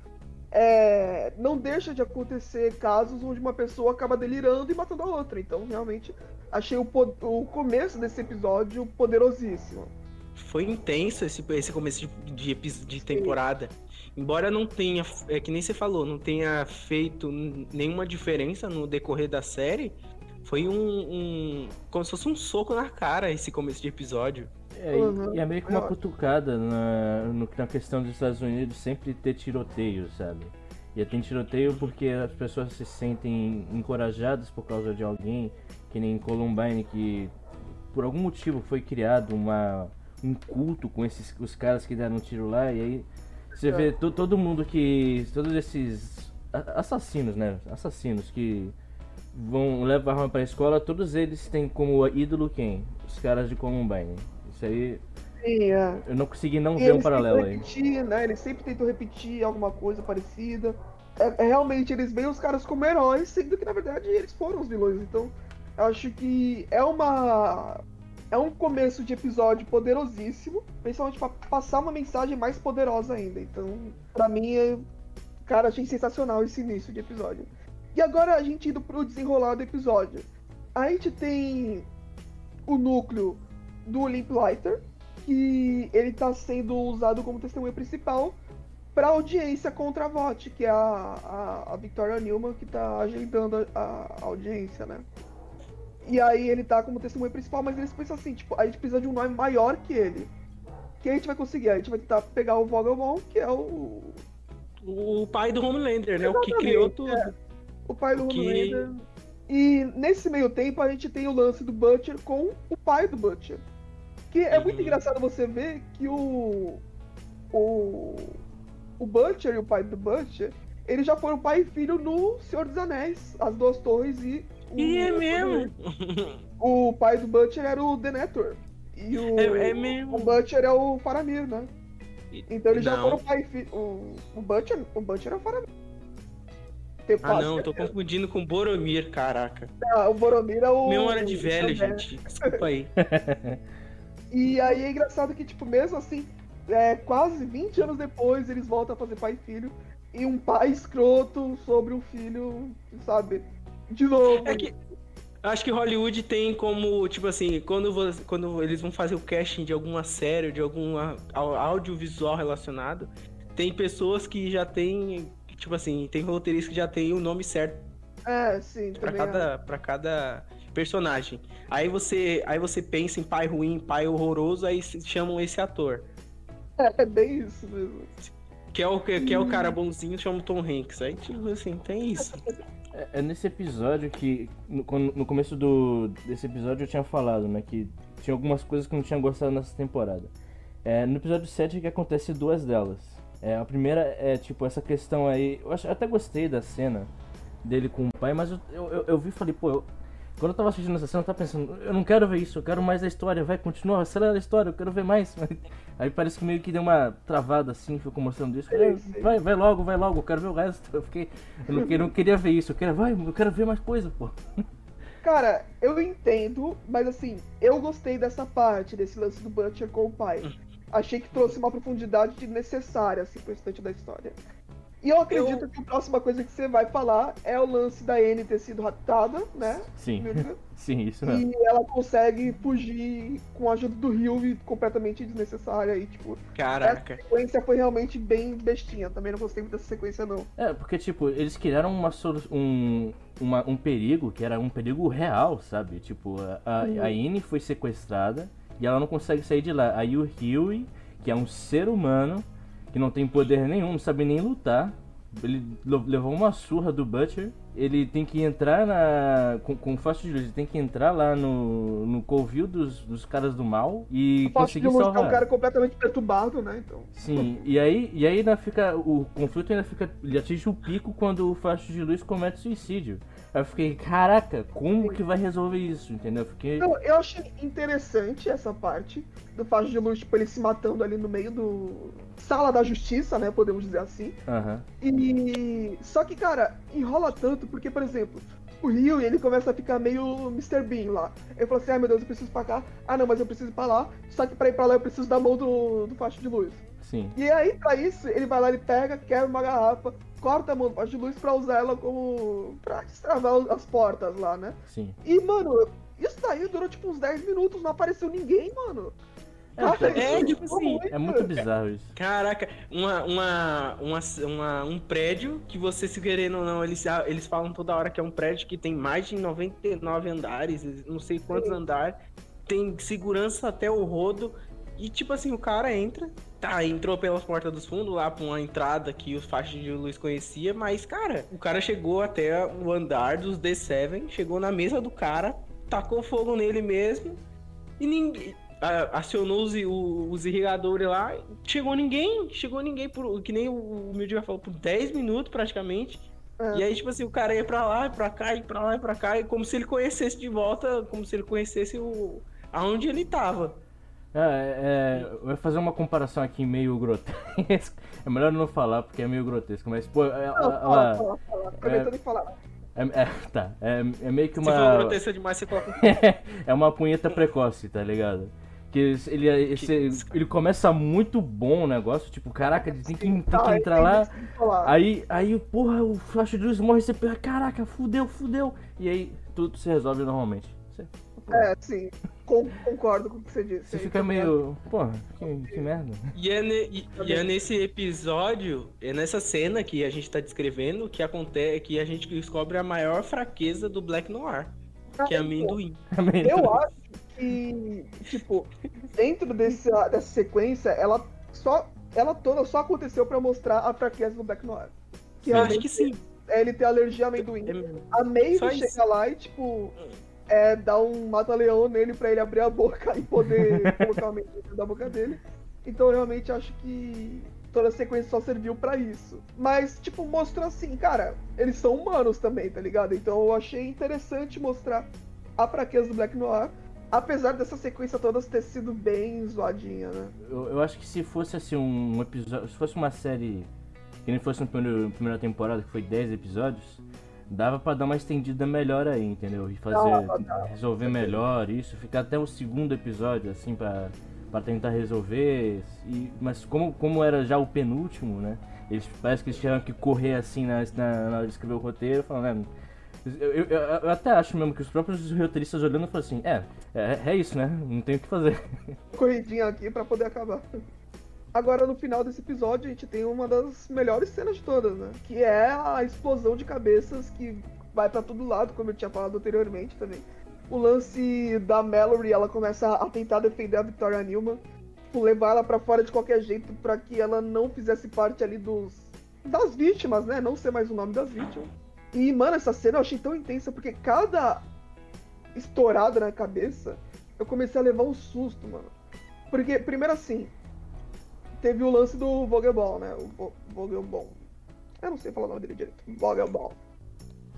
é, não deixa de acontecer casos onde uma pessoa acaba delirando e matando a outra. Então, realmente, achei o, o começo desse episódio poderosíssimo. foi intenso esse, esse começo de, de, de temporada. Embora não tenha, é que nem você falou, não tenha feito nenhuma diferença no decorrer da série, foi um, um- como se fosse um soco na cara esse começo de episódio. É, e- Uhum. e é meio que uma acho. cutucada na, no- na questão dos Estados Unidos sempre ter tiroteio, sabe? E tem tiroteio porque as pessoas se sentem encorajadas por causa de alguém, que nem Columbine, que por algum motivo foi criado uma, um culto com esses os caras que deram um tiro lá, e aí você vê to- todo mundo que. Todos esses assassinos, né? Assassinos que vão levar arma pra escola, todos eles têm como ídolo quem? Os caras de Columbine. Isso aí Sim, é. eu não consegui não E ver um paralelo tentam aí. repetir, né? Eles sempre tentam repetir alguma coisa parecida. É, é realmente, eles veem os caras como heróis, sendo que na verdade eles foram os vilões. Então, acho que é uma. É um começo de episódio poderosíssimo, principalmente pra passar uma mensagem mais poderosa ainda. Então, pra mim, é... cara, achei sensacional esse início de episódio. E agora a gente indo pro desenrolar do episódio. A gente tem o núcleo do Limplighter, que ele tá sendo usado como testemunha principal para audiência contra a VOT, que é a, a, a Victoria Newman que tá agendando a, a audiência, né? E aí ele tá como testemunha principal, mas eles pensam assim, tipo, a gente precisa de um nome maior que ele. Que a gente vai conseguir? A gente vai tentar pegar o Vogelbon, que é o, O pai do Homelander, né? O que Exatamente, criou tudo. o pai do Que- Homelander. E nesse meio tempo a gente tem o lance do Butcher com o pai do Butcher. Que é muito Uhum. engraçado você ver que o. O. O Butcher e o pai do Butcher, eles já foram pai e filho no Senhor dos Anéis, As Duas Torres e. o- E é mesmo. O pai do Butcher era o Denethor. E o. É, é mesmo. O Butcher é o Faramir, né? Então eles já Não. foram pai e filho. O, o Butcher. O Butcher é o Faramir. Tenho Ah, não, tô certeza. confundindo com Boromir, caraca. Ah, o Boromir é o. Memória de velho, o- gente. Desculpa aí. <laughs> <laughs> E aí é engraçado que, tipo, mesmo assim, é, quase 20 anos depois, eles voltam a fazer pai e filho. E um pai escroto sobre um filho, sabe? De novo. É que. Acho que Hollywood tem como, tipo assim, quando, você- quando eles vão fazer o casting de alguma série, de algum audiovisual relacionado, tem pessoas que já tem, tipo assim, tem roteiristas que já tem o nome certo É, sim, pra cada, pra cada personagem. Aí você, aí você pensa em pai ruim, pai horroroso, aí chamam esse ator. É, é bem isso mesmo. Que é o, que é o cara bonzinho, chama o Tom Hanks. Aí, tipo assim, tem isso. <laughs> É, é nesse episódio que. No, no começo do, desse episódio eu tinha falado, né? Que tinha algumas coisas que eu não tinha gostado nessa temporada. É, no episódio 7 é que acontece duas delas. É, a primeira é tipo essa questão aí. Eu, acho, eu até gostei da cena dele com o pai, mas eu, eu, eu vi e falei, pô, eu, quando eu tava assistindo essa cena, eu tava pensando, eu não quero ver isso, eu quero mais da história, vai, continua, acelera a história, eu quero ver mais. <laughs> Aí parece que meio que deu uma travada assim, ficou mostrando isso. Falei, vai, vai logo, vai logo, eu quero ver o resto. Eu fiquei. Eu não, eu não queria ver isso, eu quero, vai, eu quero ver mais coisa, pô. Cara, eu entendo, mas assim, eu gostei dessa parte, desse lance do Butcher com o pai. Achei que trouxe uma profundidade necessária, assim, pro restante da história. E eu acredito eu... que a próxima coisa que você vai falar é o lance da Anne ter sido raptada, né? Sim. <laughs> Sim, isso mesmo. E ela consegue fugir com a ajuda do Rio completamente desnecessária. E, tipo, Caraca. Essa sequência foi realmente bem bestinha. Também não gostei muito dessa sequência, não. É, porque, tipo, eles criaram uma, um, uma, um perigo que era um perigo real, sabe? Tipo, a, a Anne foi sequestrada e ela não consegue sair de lá. Aí o Huey, que é um ser humano que não tem poder nenhum, não sabe nem lutar. Ele levou uma surra do Butcher. Ele tem que entrar na. Com, com fácil de luz, ele tem que entrar lá no, no covil dos, dos caras do mal e conseguir salvar. É um cara completamente perturbado, né? Então. Sim, e aí, e aí ainda fica. O conflito ainda fica. Ele atinge o pico quando o Faixa de Luz comete suicídio. Aí eu fiquei, caraca, como que vai resolver isso? Entendeu? Eu fiquei. Não, eu achei interessante essa parte do Faixa de Luz, tipo, ele se matando ali no meio do. Sala da Justiça, né? Podemos dizer assim. Uhum. E. Só que, cara, enrola tanto, porque, por exemplo, o Rio ele começa a ficar meio Mr. Bean lá. Ele falou assim: ai meu Deus, eu preciso pra cá. Ah não, mas eu preciso ir pra lá. Só que pra ir pra lá eu preciso da mão do, do faixa de luz. Sim. E aí, pra isso, ele vai lá, ele pega, quebra uma garrafa, corta a mão do faixa de luz pra usar ela como. pra destravar as portas lá, né? Sim. E, mano, isso daí durou tipo uns 10 minutos, não apareceu ninguém, mano. É, é, tipo assim. É muito bizarro isso. Caraca, uma, uma, uma, uma, um prédio que você, se querendo ou não, eles, eles falam toda hora que é um prédio que tem mais de 99 andares, não sei quantos Sim. andares, tem segurança até o rodo. E tipo assim, o cara entra, tá, entrou pelas portas dos fundos lá pra uma entrada que os faixas de luz conhecia, mas, cara, o cara chegou até o andar dos D7, chegou na mesa do cara, tacou fogo nele mesmo, e ninguém acionou os, os irrigadores lá, chegou ninguém, chegou ninguém, por, que nem o Mildiga falou, por 10 minutos praticamente. É. E aí, tipo assim, o cara ia pra lá, pra cá, ia pra lá, ia pra cá, e como se ele conhecesse de volta, como se ele conhecesse o aonde ele tava. É, é, eu vou fazer uma comparação aqui meio grotesca. <laughs> É melhor não falar porque é meio grotesco, mas pô, ela. Não, fala, fala, fala. É, falar. É, é, tá, é, é meio que uma. Se for grotesca demais, você coloca. <laughs> é uma punheta precoce, tá ligado? Que ele, esse, ele começa muito bom o negócio, tipo, caraca, ele tem que, tem que entrar lá. Aí, aí, porra, o Flash luz morre, você pensa, caraca, fudeu, fudeu. E aí tudo se resolve normalmente. Você, é, sim. concordo com o que você disse. Você fica meio. Porra, que, que merda. E é, ne, e, e é, nesse episódio, é nessa cena que a gente tá descrevendo que acontece que a gente descobre a maior fraqueza do Black Noir. Que é amendoim. Eu acho que, tipo, dentro desse, dessa sequência, ela só. Ela toda só aconteceu pra mostrar a fraqueza do Black Noir. Que Eu acho que sim. É ele ter alergia a amendoim. É, a Maeve chega lá e, tipo, é, dar um mata-leão nele pra ele abrir a boca e poder <laughs> colocar o amendoim dentro da boca dele. Então, eu realmente acho que toda a sequência só serviu para isso. Mas, tipo, mostrou assim, cara, eles são humanos também, tá ligado? Então eu achei interessante mostrar a fraqueza do Black Noir Apesar dessa sequência toda ter sido bem zoadinha, né? Eu, eu acho que se fosse assim um episódio. Se fosse uma série que nem fosse na primeira, temporada, que foi 10 episódios, dava para dar uma estendida melhor aí, entendeu? E fazer. resolver melhor isso, ficar até o segundo episódio, assim, para para tentar resolver. E, mas como, como era já o penúltimo, né? Eles parece que eles tiveram que correr assim na, na, na hora de escrever o roteiro, falando, né? Eu, eu, eu, até acho mesmo que os próprios roteiristas olhando falam assim, é, é, é isso, né? Não tem o que fazer. <laughs> Corridinha aqui para poder acabar. Agora, no final desse episódio, a gente tem uma das melhores cenas de todas, né? Que é a explosão de cabeças que vai para todo lado, como eu tinha falado anteriormente também. O lance da Mallory, ela começa a tentar defender a Victoria Newman, tipo, levar ela para fora de qualquer jeito para que ela não fizesse parte ali dos das vítimas, né? Não ser mais o nome das vítimas. E, mano, essa cena eu achei tão intensa porque cada estourada na cabeça eu comecei a levar um susto, mano. Porque, primeiro assim, teve o lance do Vogelball, né? O Vogelball. Eu não sei falar o nome dele direito. Vogelball.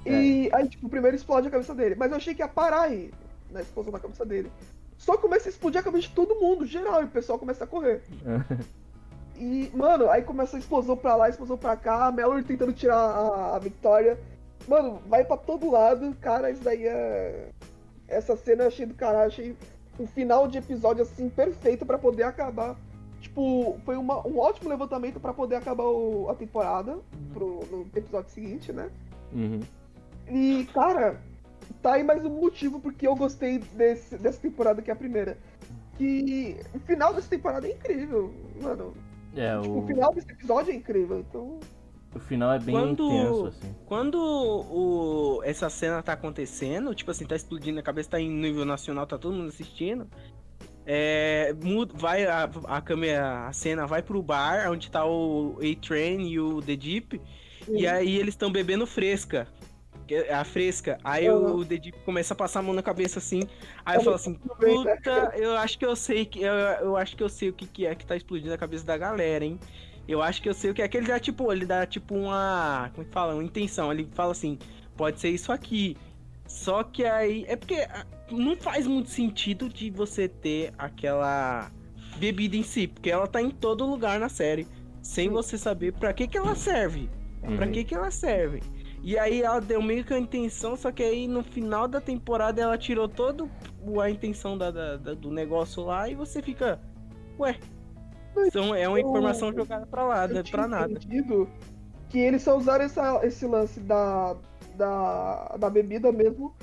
E é. aí, tipo, primeiro explode a cabeça dele. Mas eu achei que ia parar aí, na explosão da cabeça dele. Só começa a explodir a cabeça de todo mundo, geral, e o pessoal começa a correr. <laughs> e, mano, aí começa a explosão pra lá, explosão pra cá, a Mallory tentando tirar a, a vitória. Mano, vai pra todo lado, cara, isso daí é. Essa cena eu achei do caralho, achei um final de episódio assim perfeito para poder acabar. Tipo, foi uma, um ótimo levantamento para poder acabar o, a temporada uhum. pro, no episódio seguinte, né? Uhum. E, cara, tá aí mais um motivo porque eu gostei desse, dessa temporada que é a primeira. Que o final dessa temporada é incrível, mano. É, tipo, o... o final desse episódio é incrível, então. O final é bem quando, intenso, assim. Quando o, essa cena tá acontecendo, tipo assim, tá explodindo, a cabeça tá em nível nacional, tá todo mundo assistindo. É, muda, vai a, a câmera, a cena vai pro bar onde tá o A-Train e o The Deep. E aí eles estão bebendo fresca. É a fresca. Aí uhum. o The Deep começa a passar a mão na cabeça assim. Aí eu falo assim, puta, eu acho que eu sei que. Eu, eu acho que eu sei o que, que é que tá explodindo a cabeça da galera, hein? Eu acho que eu sei o que é que ele dá, tipo, ele dá tipo uma. Como é que fala? Uma intenção. Ele fala assim, pode ser isso aqui. Só que aí. É porque ah, não faz muito sentido de você ter aquela bebida em si, porque ela tá em todo lugar na série. Sem você saber para que que ela serve. Uhum. Pra que que ela serve. E aí ela deu meio que a intenção, só que aí no final da temporada ela tirou todo a intenção da, da, da do negócio lá e você fica. Ué, então é uma informação jogada pra lá, não é pra nada. Que eles só usaram essa, esse lance da, da, da bebida mesmo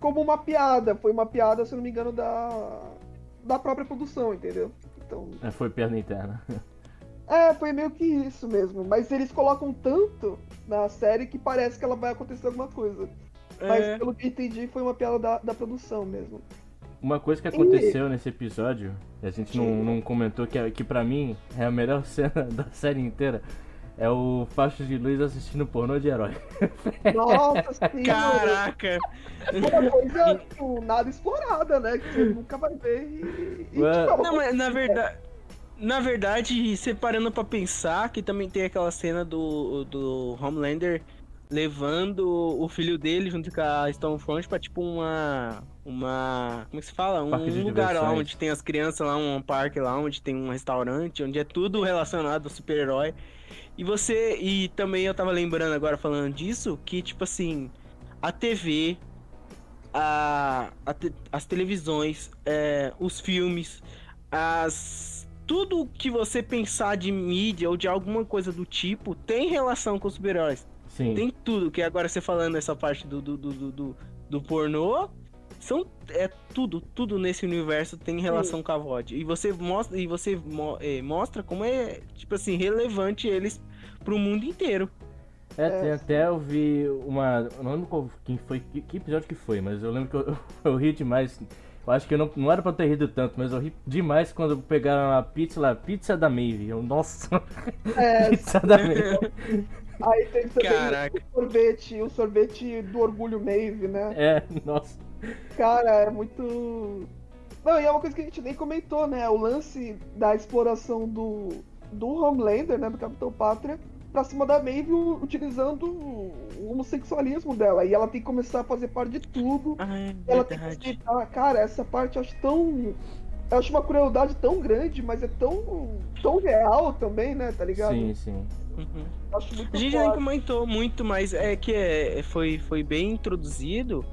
como uma piada. Foi uma piada, se não me engano, da, da própria produção, entendeu? Então... É, foi perna interna. É, foi meio que isso mesmo. Mas eles colocam tanto na série que parece que ela vai acontecer alguma coisa. É... Mas pelo que entendi, foi uma piada da, da produção mesmo. Uma coisa que aconteceu e... nesse episódio, a gente não, não comentou, que, é, que pra mim é a melhor <laughs> cena da série inteira, é o Faixo de Luz assistindo pornô de herói. <laughs> Nossa senhora! Caraca! Uma coisa tipo, nada explorada, né? Que você nunca vai ver e. e tipo, não, mas na verdade. Na verdade, separando para pensar que também tem aquela cena do, do Homelander levando o filho dele junto com a Stormfront pra tipo uma. Uma. Como é que se fala? Um lugar lá onde tem as crianças lá, um parque lá, onde tem um restaurante, onde é tudo relacionado ao super-herói. E você. E também eu tava lembrando agora falando disso, que tipo assim, a TV, a, a te, as televisões, é, os filmes, as tudo que você pensar de mídia ou de alguma coisa do tipo tem relação com os super-heróis. Sim. Tem tudo, que agora você falando essa parte do, do, do, do, do pornô, são é tudo, tudo nesse universo tem relação Sim. com a VOD. E você mostra e você mo, é, mostra como é, tipo assim, relevante eles pro mundo inteiro. É, é. até eu vi uma. Eu não lembro quem foi, que, que, episódio que foi, mas eu lembro que eu, <laughs> eu ri demais. Eu acho que eu não, não era pra ter rido tanto, mas eu ri demais quando pegaram a pizza lá, pizza da Maeve. Eu, nossa, <laughs> é, pizza da Maeve. <laughs> Aí tem também Caraca. o sorvete, o sorvete do orgulho Maeve, né? É, nossa. Cara, é muito. Não, e é uma coisa que a gente nem comentou, né? O lance da exploração do, do Homelander, né? Do Capitão Pátria, pra cima da Maeve utilizando o homossexualismo dela. E ela tem que começar a fazer parte de tudo. Ai, ela verdade. tem que aceitar. Cara, essa parte eu acho tão. Eu acho uma crueldade tão grande, mas é tão, tão real também, né? Tá ligado? Sim, sim. Uhum. a gente já comentou muito, mas é que é, foi, foi bem introduzido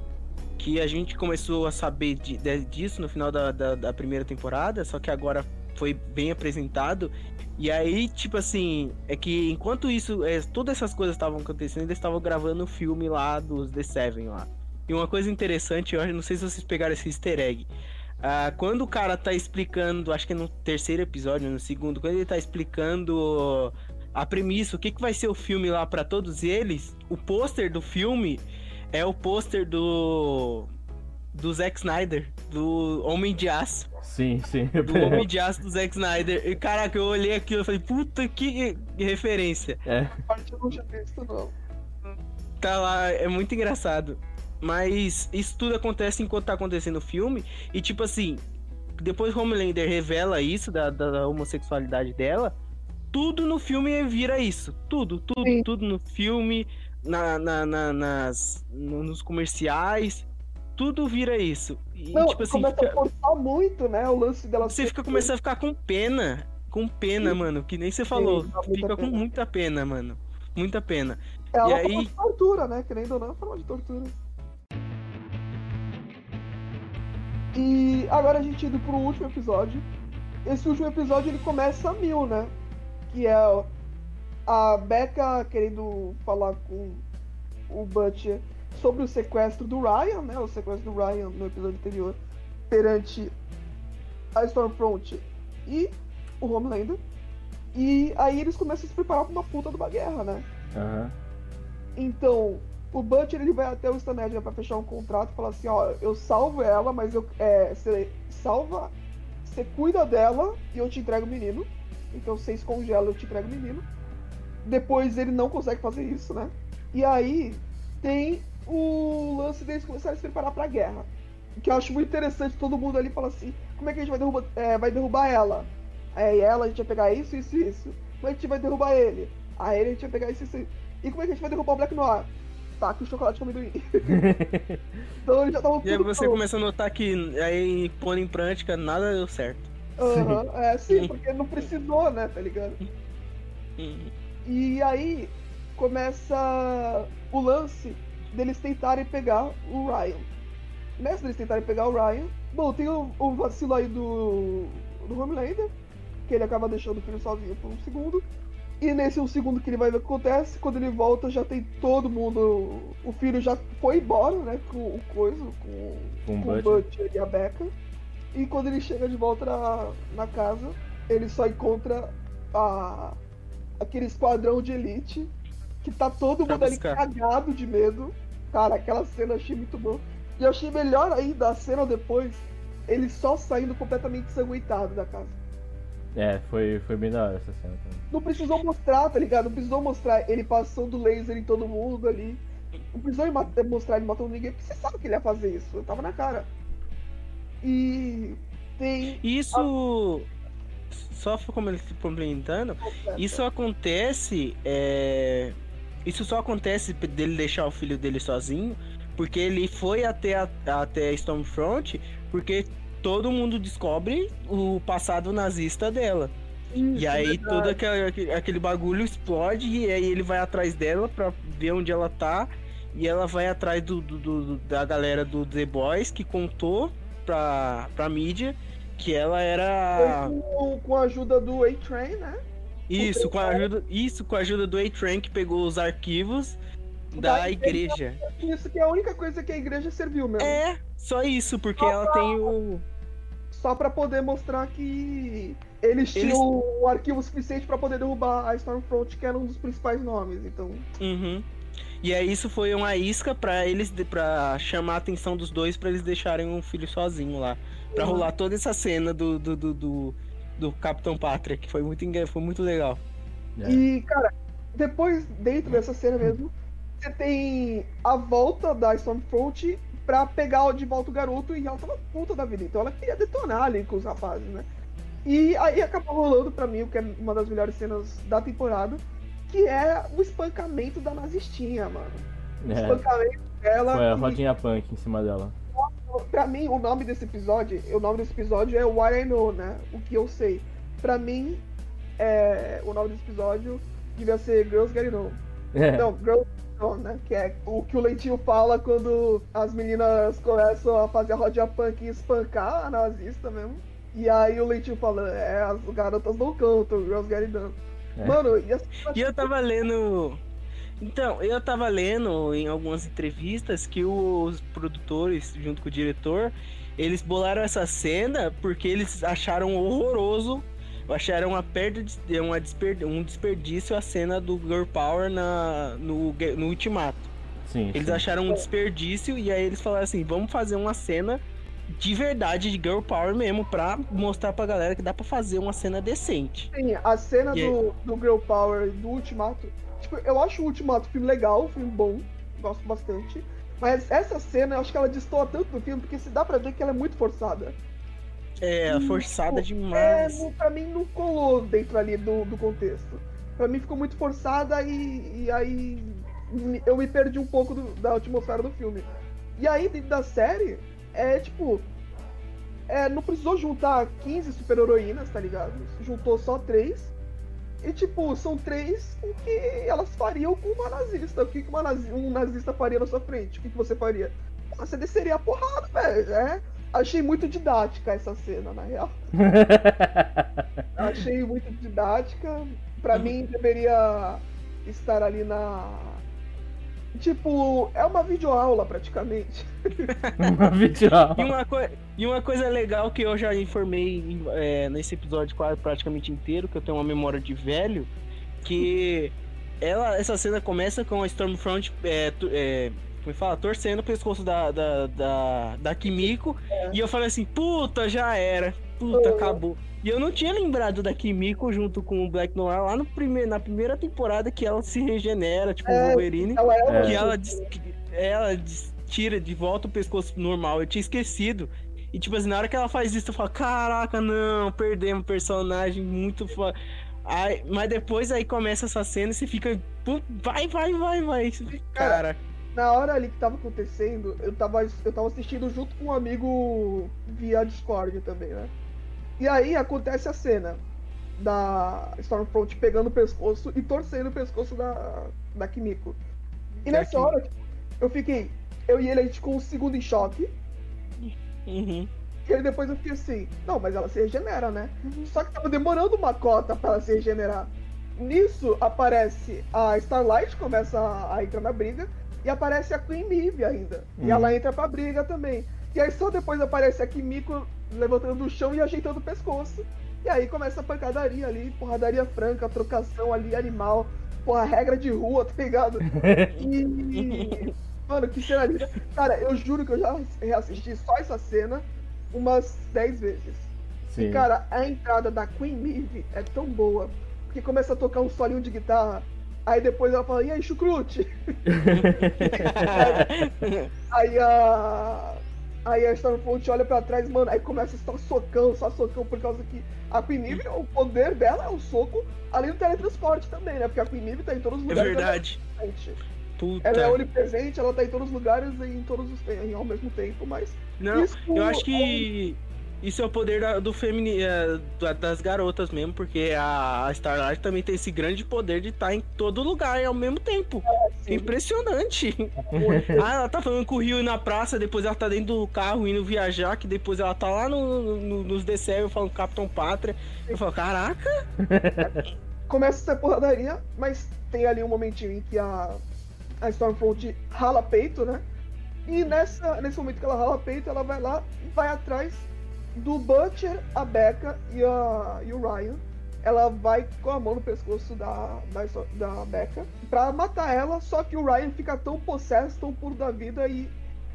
que a gente começou a saber de, de, disso no final da, da, da, primeira temporada, só que agora foi bem apresentado. E aí, tipo assim, é que enquanto isso, é, todas essas coisas estavam acontecendo, eles estavam gravando o filme lá dos The Seven lá. E uma coisa interessante, eu não sei se vocês pegaram esse easter egg. Uh, quando o cara tá explicando, acho que é no terceiro episódio, no segundo, quando ele tá explicando a premissa, o que, que vai ser o filme lá para todos eles, o pôster do filme é o pôster do. do Zack Snyder, do Homem de Aço. Sim, sim. Do <laughs> Homem de Aço do Zack Snyder. E caraca, eu olhei aquilo e falei, puta que referência. É. Parte eu não tinha visto, não. Tá lá, é muito engraçado. Mas isso tudo acontece enquanto tá acontecendo o filme. E tipo assim, depois Homelander revela isso da, da homossexualidade dela. tudo no filme vira isso. Tudo, tudo, Sim. tudo no filme, na, na- na- nas, no- nos comerciais, tudo vira isso. E, Não, tipo assim, começa fica- a forçar muito, né? O lance dela você fica começando a ficar com pena. Com pena, Sim. mano. Que nem você falou. muita Fica com pena. muita pena, mano. Muita pena. É uma E forma aí- de tortura, né? Querendo ou não, é uma forma de tortura. E agora a gente indo pro último episódio. Esse último episódio ele começa a mil, né? Que é a Becca querendo falar com o Butcher sobre o sequestro do Ryan, né? O sequestro do Ryan no episódio anterior, perante a Stormfront e o Homelander. E aí eles começam a se preparar pra uma puta de uma guerra, né? Aham. Então, o Butcher ele vai até o Stan Edgar pra fechar um contrato e falar assim, ó, eu salvo ela, mas eu é, você salva, você cuida dela e eu te entrego o menino. Então você escongela, eu te entrego o menino. Depois ele não consegue fazer isso, né? E aí tem o lance deles começarem a se preparar pra guerra. Que eu acho muito interessante, todo mundo ali fala assim, como é que a gente vai derrubar, é, vai derrubar ela? Aí ela, a gente vai pegar isso, isso e isso. Como é que a gente vai derrubar ele? Aí ele, a gente vai pegar isso, isso e e como é que a gente vai derrubar o Black Noir? Tá, que o chocolate de amendoim. <laughs> então eles já estavam E aí você pronto. começa a notar que aí pondo em prática nada deu certo. Aham, É, sim, porque não precisou, né, tá ligado? Hum. E aí começa o lance deles tentarem pegar o Ryan. Nessa deles tentarem pegar o Ryan, bom, tem o, o vacilo aí do, do Homelander, que ele acaba deixando o filho sozinho por um segundo. E nesse um segundo que ele vai ver o que acontece, quando ele volta já tem todo mundo. O filho já foi embora, né? Com o coisa, com, Com o com o Butcher. E a Becca. E quando ele chega de volta na, na casa, ele só encontra a, aquele esquadrão de elite que tá todo Pra mundo ali cagado de medo. Cara, aquela cena eu achei muito bom. E eu achei melhor ainda a cena depois, ele só saindo completamente ensanguentado da casa. É, foi, foi bem da hora essa cena também. Não precisou mostrar, tá ligado? Não precisou mostrar ele passando laser em todo mundo ali. Não precisou ma- mostrar ele matando ninguém, porque você sabe que ele ia fazer isso. Eu tava na cara. E tem. Isso. Só como ele se complementando, isso acontece. é, Isso só acontece dele deixar o filho dele sozinho, porque ele foi até a, até Stormfront, porque todo mundo descobre o passado nazista dela. E aí todo aquele, aquele- bagulho explode e aí ele vai atrás dela pra ver onde ela tá. E ela vai atrás do, do- do- da galera do The Boys que contou pra, pra mídia que ela era. Foi com, com a ajuda do A-Train, né? Isso, com a ajuda, isso, com a ajuda do A-Train que pegou os arquivos da Da igreja. Isso que é a única coisa que a igreja serviu mesmo. É, só isso, porque ela tem o. Só pra poder mostrar que eles tinham o arquivo suficiente pra poder derrubar a Stormfront, que era um dos principais nomes. Então, Uhum. E aí isso foi uma isca pra eles para chamar a atenção dos dois pra eles deixarem um filho sozinho lá, Pra Uhum. rolar toda essa cena do do, do, do, do Capitão Pátria, que foi muito engra- foi muito legal. É. E, cara, depois, dentro dessa cena mesmo, você tem a volta da Stormfront pra pegar de volta o garoto e ela tava puta da vida. Então ela queria detonar ali com os rapazes, né? E aí acabou rolando pra mim o que é uma das melhores cenas da temporada, que é o espancamento da nazistinha, mano. O É, espancamento dela. foi a rodinha punk em cima dela. Pra mim, o nome desse episódio, o nome desse episódio é What I Know, né? O que eu sei. Pra mim, é, o nome desse episódio devia ser Girls Get It On. É, Não, Girls Né? Que é o que o Leitinho fala quando as meninas começam a fazer a rodinha punk e espancar a nazista mesmo. E aí o Leitinho fala, é, as garotas não cantam, Girls Get It On. É. Mano, e assim, E eu tava lendo. Então, eu tava lendo em algumas entrevistas que os produtores, junto com o diretor, eles bolaram essa cena porque eles acharam horroroso, acharam uma perda de uma desper, um desperdício a cena do Girl Power na, no, no Ultimato. sim. Eles sim. acharam um desperdício e aí eles falaram assim: vamos fazer uma cena de verdade de Girl Power mesmo, pra mostrar pra galera que dá pra fazer uma cena decente. Sim, a cena E do, do Girl Power do Ultimato. Tipo, eu acho o Ultimato um filme legal, um filme bom, gosto bastante. Mas essa cena, eu acho que ela destoa tanto do filme, porque se dá pra ver que ela é muito forçada. É, forçada É, demais. não- pra mim não colou dentro ali do, do contexto. Pra mim ficou muito forçada e, e aí eu me perdi um pouco do- da atmosfera do filme. E aí, dentro da série, é tipo. É, não precisou juntar 15 super-heroínas, tá ligado? Juntou só três. E, tipo, são três o que elas fariam com uma nazista. O que nazi- um nazista faria na sua frente? O que, que você faria? Ah, Você desceria a porrada, velho. É. Achei muito didática essa cena, na real. <laughs> Achei muito didática. Pra mim, deveria estar ali na. Tipo, é uma videoaula praticamente. <laughs> Uma videoaula. E uma, coi- e uma coisa legal que eu já informei é, nesse episódio quase praticamente inteiro, que eu tenho uma memória de velho, que ela, essa cena começa com a Stormfront é, é, como fala, torcendo o pescoço da, da, da, da Kimiko. E eu falei assim, puta, já era. Puta, Uhum. acabou. E eu não tinha lembrado da Kimiko junto com o Black Noir lá no primeiro, na primeira temporada que ela se regenera, tipo, o É, Wolverine. Ela é. É. Que ela, des- ela des- tira de volta o pescoço normal. Eu tinha esquecido. E tipo assim, na hora que ela faz isso, eu falo, caraca, não, perdemos um personagem muito foda. Aí, mas depois aí começa essa cena e você fica. "Pô, Vai, vai, vai, vai. Cara, Na hora ali que tava acontecendo, eu tava, eu tava assistindo junto com um amigo via Discord também, né? E aí acontece a cena da Stormfront pegando o pescoço e torcendo o pescoço da, da Kimiko. E Da nessa Kimiko. hora, eu fiquei. Eu e ele, a gente ficou um segundo em choque. uhum. E aí depois eu fiquei assim, não, mas ela se regenera, né? Só que tava demorando uma cota pra ela se regenerar. Nisso aparece a Starlight, começa a, a entrar na briga, e aparece a Queen Mive ainda. E Uhum. ela entra pra briga também. E aí só depois aparece a Kimiko levantando do chão e ajeitando o pescoço. E aí começa a pancadaria ali, porradaria franca, trocação ali, animal, porra, regra de rua, <laughs> tá ligado? E. Mano, que cena linda. Cara, eu juro que eu já reassisti só essa cena umas 10 vezes. Sim. E, cara, a entrada da Queen Mive é tão boa. Porque começa a tocar um solinho de guitarra. Aí depois ela fala, e aí, chucrute? <laughs> Aí a. Aí a Stormfront olha pra trás, mano, aí começa só socão, só socão, por causa que a Queen o poder dela é o soco, além do teletransporte também, né? Porque a Queen tá em todos os é lugares. verdade. ela é presente. Puta. Ela é onipresente, ela tá em todos os lugares e em todos os em- ao mesmo tempo, mas. Não, isso eu acho que isso é o poder da- do femini, é, da- das garotas mesmo, porque a, Starlight também tem esse grande poder de estar em todo lugar e ao mesmo tempo. É impressionante. <laughs> ah, ela tá falando com o Rio na praça, depois ela tá dentro do carro indo viajar, que depois ela tá lá no, no- nos DCL falando Capitão Pátria. Eu falo, caraca, <laughs> começa essa porradaria, mas tem ali um momentinho em que a, a Stormfront rala peito, né? E nessa, nesse momento que ela rala peito, ela vai lá e vai atrás do Butcher, a Becca e, a, e o Ryan. Ela vai com a mão no pescoço da, da, da Becca pra matar ela, só que o Ryan fica tão possesso, tão puro da vida e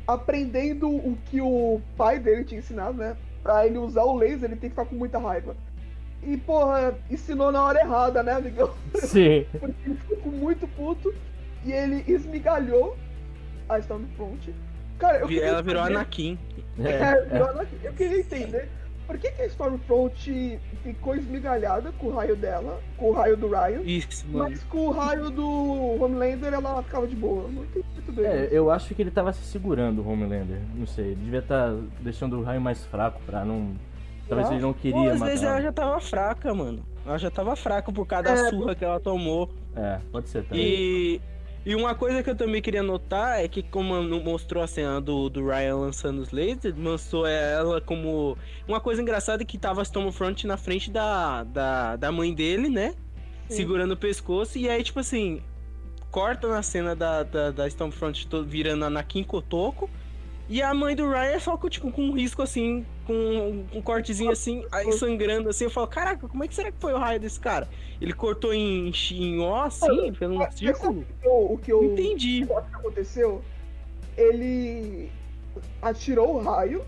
aprendendo o que o pai dele tinha ensinado, né? Pra ele usar o laser, ele tem que ficar com muita raiva. E, porra, ensinou na hora errada, né, amigão? Sim. <laughs> Porque ele ficou muito puto e ele esmigalhou a Stormfront. Cara, eu ela virou saber- Anakin. É, É, virou Anakin. Eu queria entender por que, que a Stormfront ficou esmigalhada com o raio dela, com o raio do Ryan, Isso, mano. mas com o raio do Homelander ela ficava de boa. Não entendi muito bem. É, isso. eu acho que ele tava se segurando, o Homelander. Não sei, ele devia estar deixando o raio mais fraco pra não. Talvez ele não Pô, queria às matar. vezes ela já tava fraca, mano. Ela já tava fraca por causa da É, surra que ela tomou. É, pode ser também. E, e uma coisa que eu também queria notar é que como mostrou a cena do, do Ryan lançando os lasers, mostrou ela como... Uma coisa engraçada é que tava a Stormfront na frente da, da, da mãe dele, né? Sim. Segurando o pescoço. E aí, tipo assim, corta na cena da, da, da Stormfront to- virando a Anakin Kotoko. E a mãe do Ryan é só com, tipo, com um risco assim, com um cortezinho assim, aí sangrando assim. Eu falo, caraca, como é que será que foi o raio desse cara? Ele cortou em, em assim, fez um Mas círculo? sabe o que eu- o que eu Entendi. o que aconteceu? Ele atirou o raio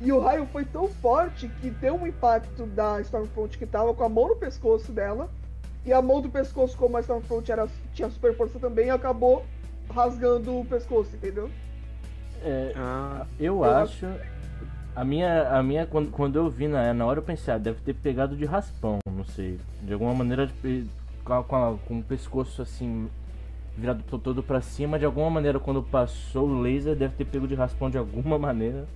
e o raio foi tão forte que deu um impacto da Stormfront que tava com a mão no pescoço dela e a mão do pescoço, como a Stormfront era, tinha super força também, acabou rasgando o pescoço, entendeu? É, Ah, eu Eu acho. A minha, a minha quando, quando eu vi na, na hora eu pensei, ah, deve ter pegado de raspão, não sei. De alguma maneira de, com, a, com, a, com o pescoço assim virado todo para cima, de alguma maneira quando passou o laser deve ter pego de raspão de alguma <laughs> maneira.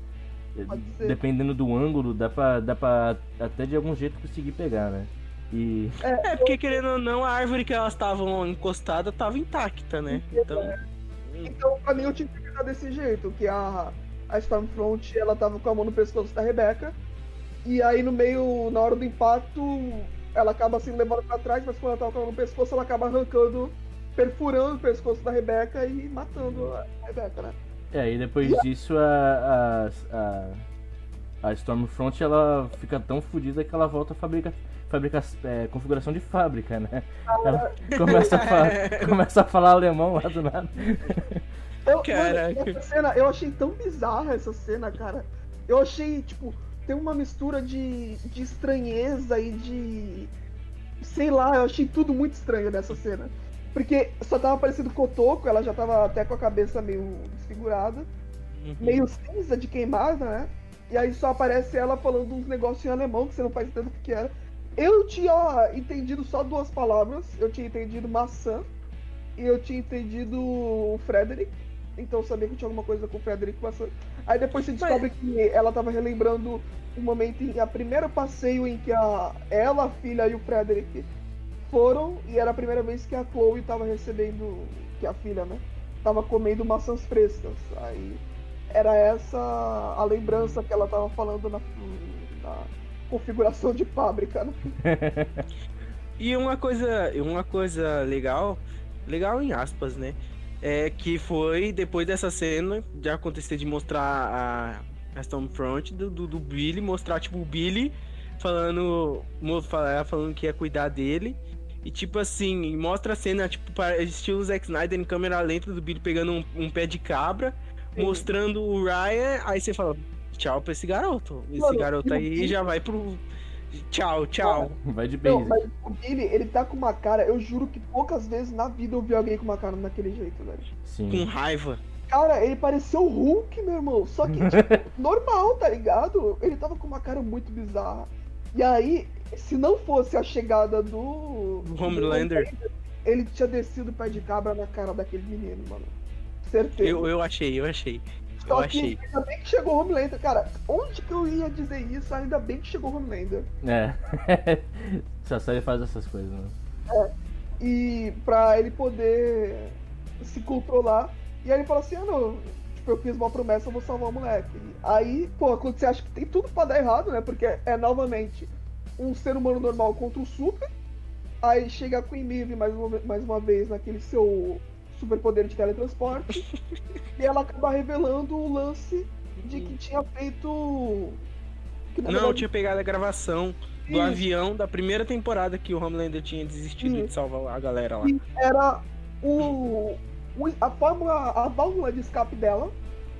Dependendo do ângulo, dá pra, dá pra até de algum jeito conseguir pegar, né? E... É, é porque querendo ou não, a árvore que elas estavam encostada tava intacta, né? Então. Então, pra mim, eu tinha que pegar desse jeito, que a, a Stormfront ela tava com a mão no pescoço da Rebecca. E aí no meio, na hora do impacto, ela acaba assim levando pra trás, mas quando ela tava com a mão no pescoço, ela acaba arrancando, perfurando o pescoço da Rebecca e matando a Rebecca, né? É, e depois e disso a, a, a, a, Stormfront ela fica tão fodida que ela volta a fabricar fabricar é, configuração de fábrica, né? Ela começa a, falar, <laughs> começa a falar alemão lá do nada. Eu, Caraca. Mano, cena, eu achei tão bizarra essa cena, cara. Eu achei, tipo, tem uma mistura de, de estranheza e de. Sei lá, eu achei tudo muito estranho nessa cena. Porque só tava parecendo Kotoko, ela já tava até com a cabeça meio desfigurada, uhum. meio cinza de queimada, né? E aí só aparece ela falando uns negócios em alemão que você não faz tanto o que era. Eu tinha entendido só duas palavras. Eu tinha entendido maçã e eu tinha entendido Frederick. Então eu sabia que tinha alguma coisa com Frederick maçã. Aí depois se descobre Mas... que ela tava relembrando o momento em a primeiro passeio em que a ela, a filha e o Frederick foram e era a primeira vez que a Chloe tava recebendo que a filha, né? Tava comendo maçãs frescas. Aí era essa a lembrança que ela tava falando na, na configuração de fábrica, né? <laughs> e uma coisa, uma coisa legal, legal em aspas, né? É que foi depois dessa cena de acontecer de mostrar a, a Stormfront do, do, do Billy, mostrar tipo o Billy falando, falando que ia cuidar dele. E tipo assim, mostra a cena, tipo, estilo Zack Snyder em câmera lenta do Billy pegando um, um pé de cabra, Sim. mostrando o Ryan, aí você fala, tchau pra esse garoto. Esse Mano, garoto aí já vai pro. Tchau, tchau. Vai de bem. mas o Billy, ele tá com uma cara, eu juro que poucas vezes na vida eu vi alguém com uma cara daquele jeito, velho. Sim. Com raiva. Cara, ele pareceu o Hulk, meu irmão. Só que, <laughs> tipo, normal, tá ligado? Ele tava com uma cara muito bizarra. E aí, se não fosse a chegada do. Homelander. Ele tinha descido o pé de cabra na cara daquele menino, mano. Certeza. Eu, eu achei, eu achei. Eu que achei. ainda bem que chegou Homelander. Cara, onde que eu ia dizer isso? Ainda bem que chegou Homelander. É. <laughs> Essa série faz essas coisas, né? É. E pra ele poder se controlar. E aí ele fala assim, ah não, tipo, eu fiz uma promessa, eu vou salvar o moleque. Aí, pô, quando você acha que tem tudo pra dar errado, né? Porque é novamente um ser humano normal contra o super. Aí chega a Queen Maeve mais uma, mais uma vez naquele seu superpoder de teletransporte. <laughs> e ela acaba revelando o lance de que tinha feito. Que, não, verdade... tinha pegado a gravação do Isso. avião da primeira temporada que o Homelander tinha desistido Isso. de salvar a galera lá. E era o, o, a fórmula, a válvula de escape dela,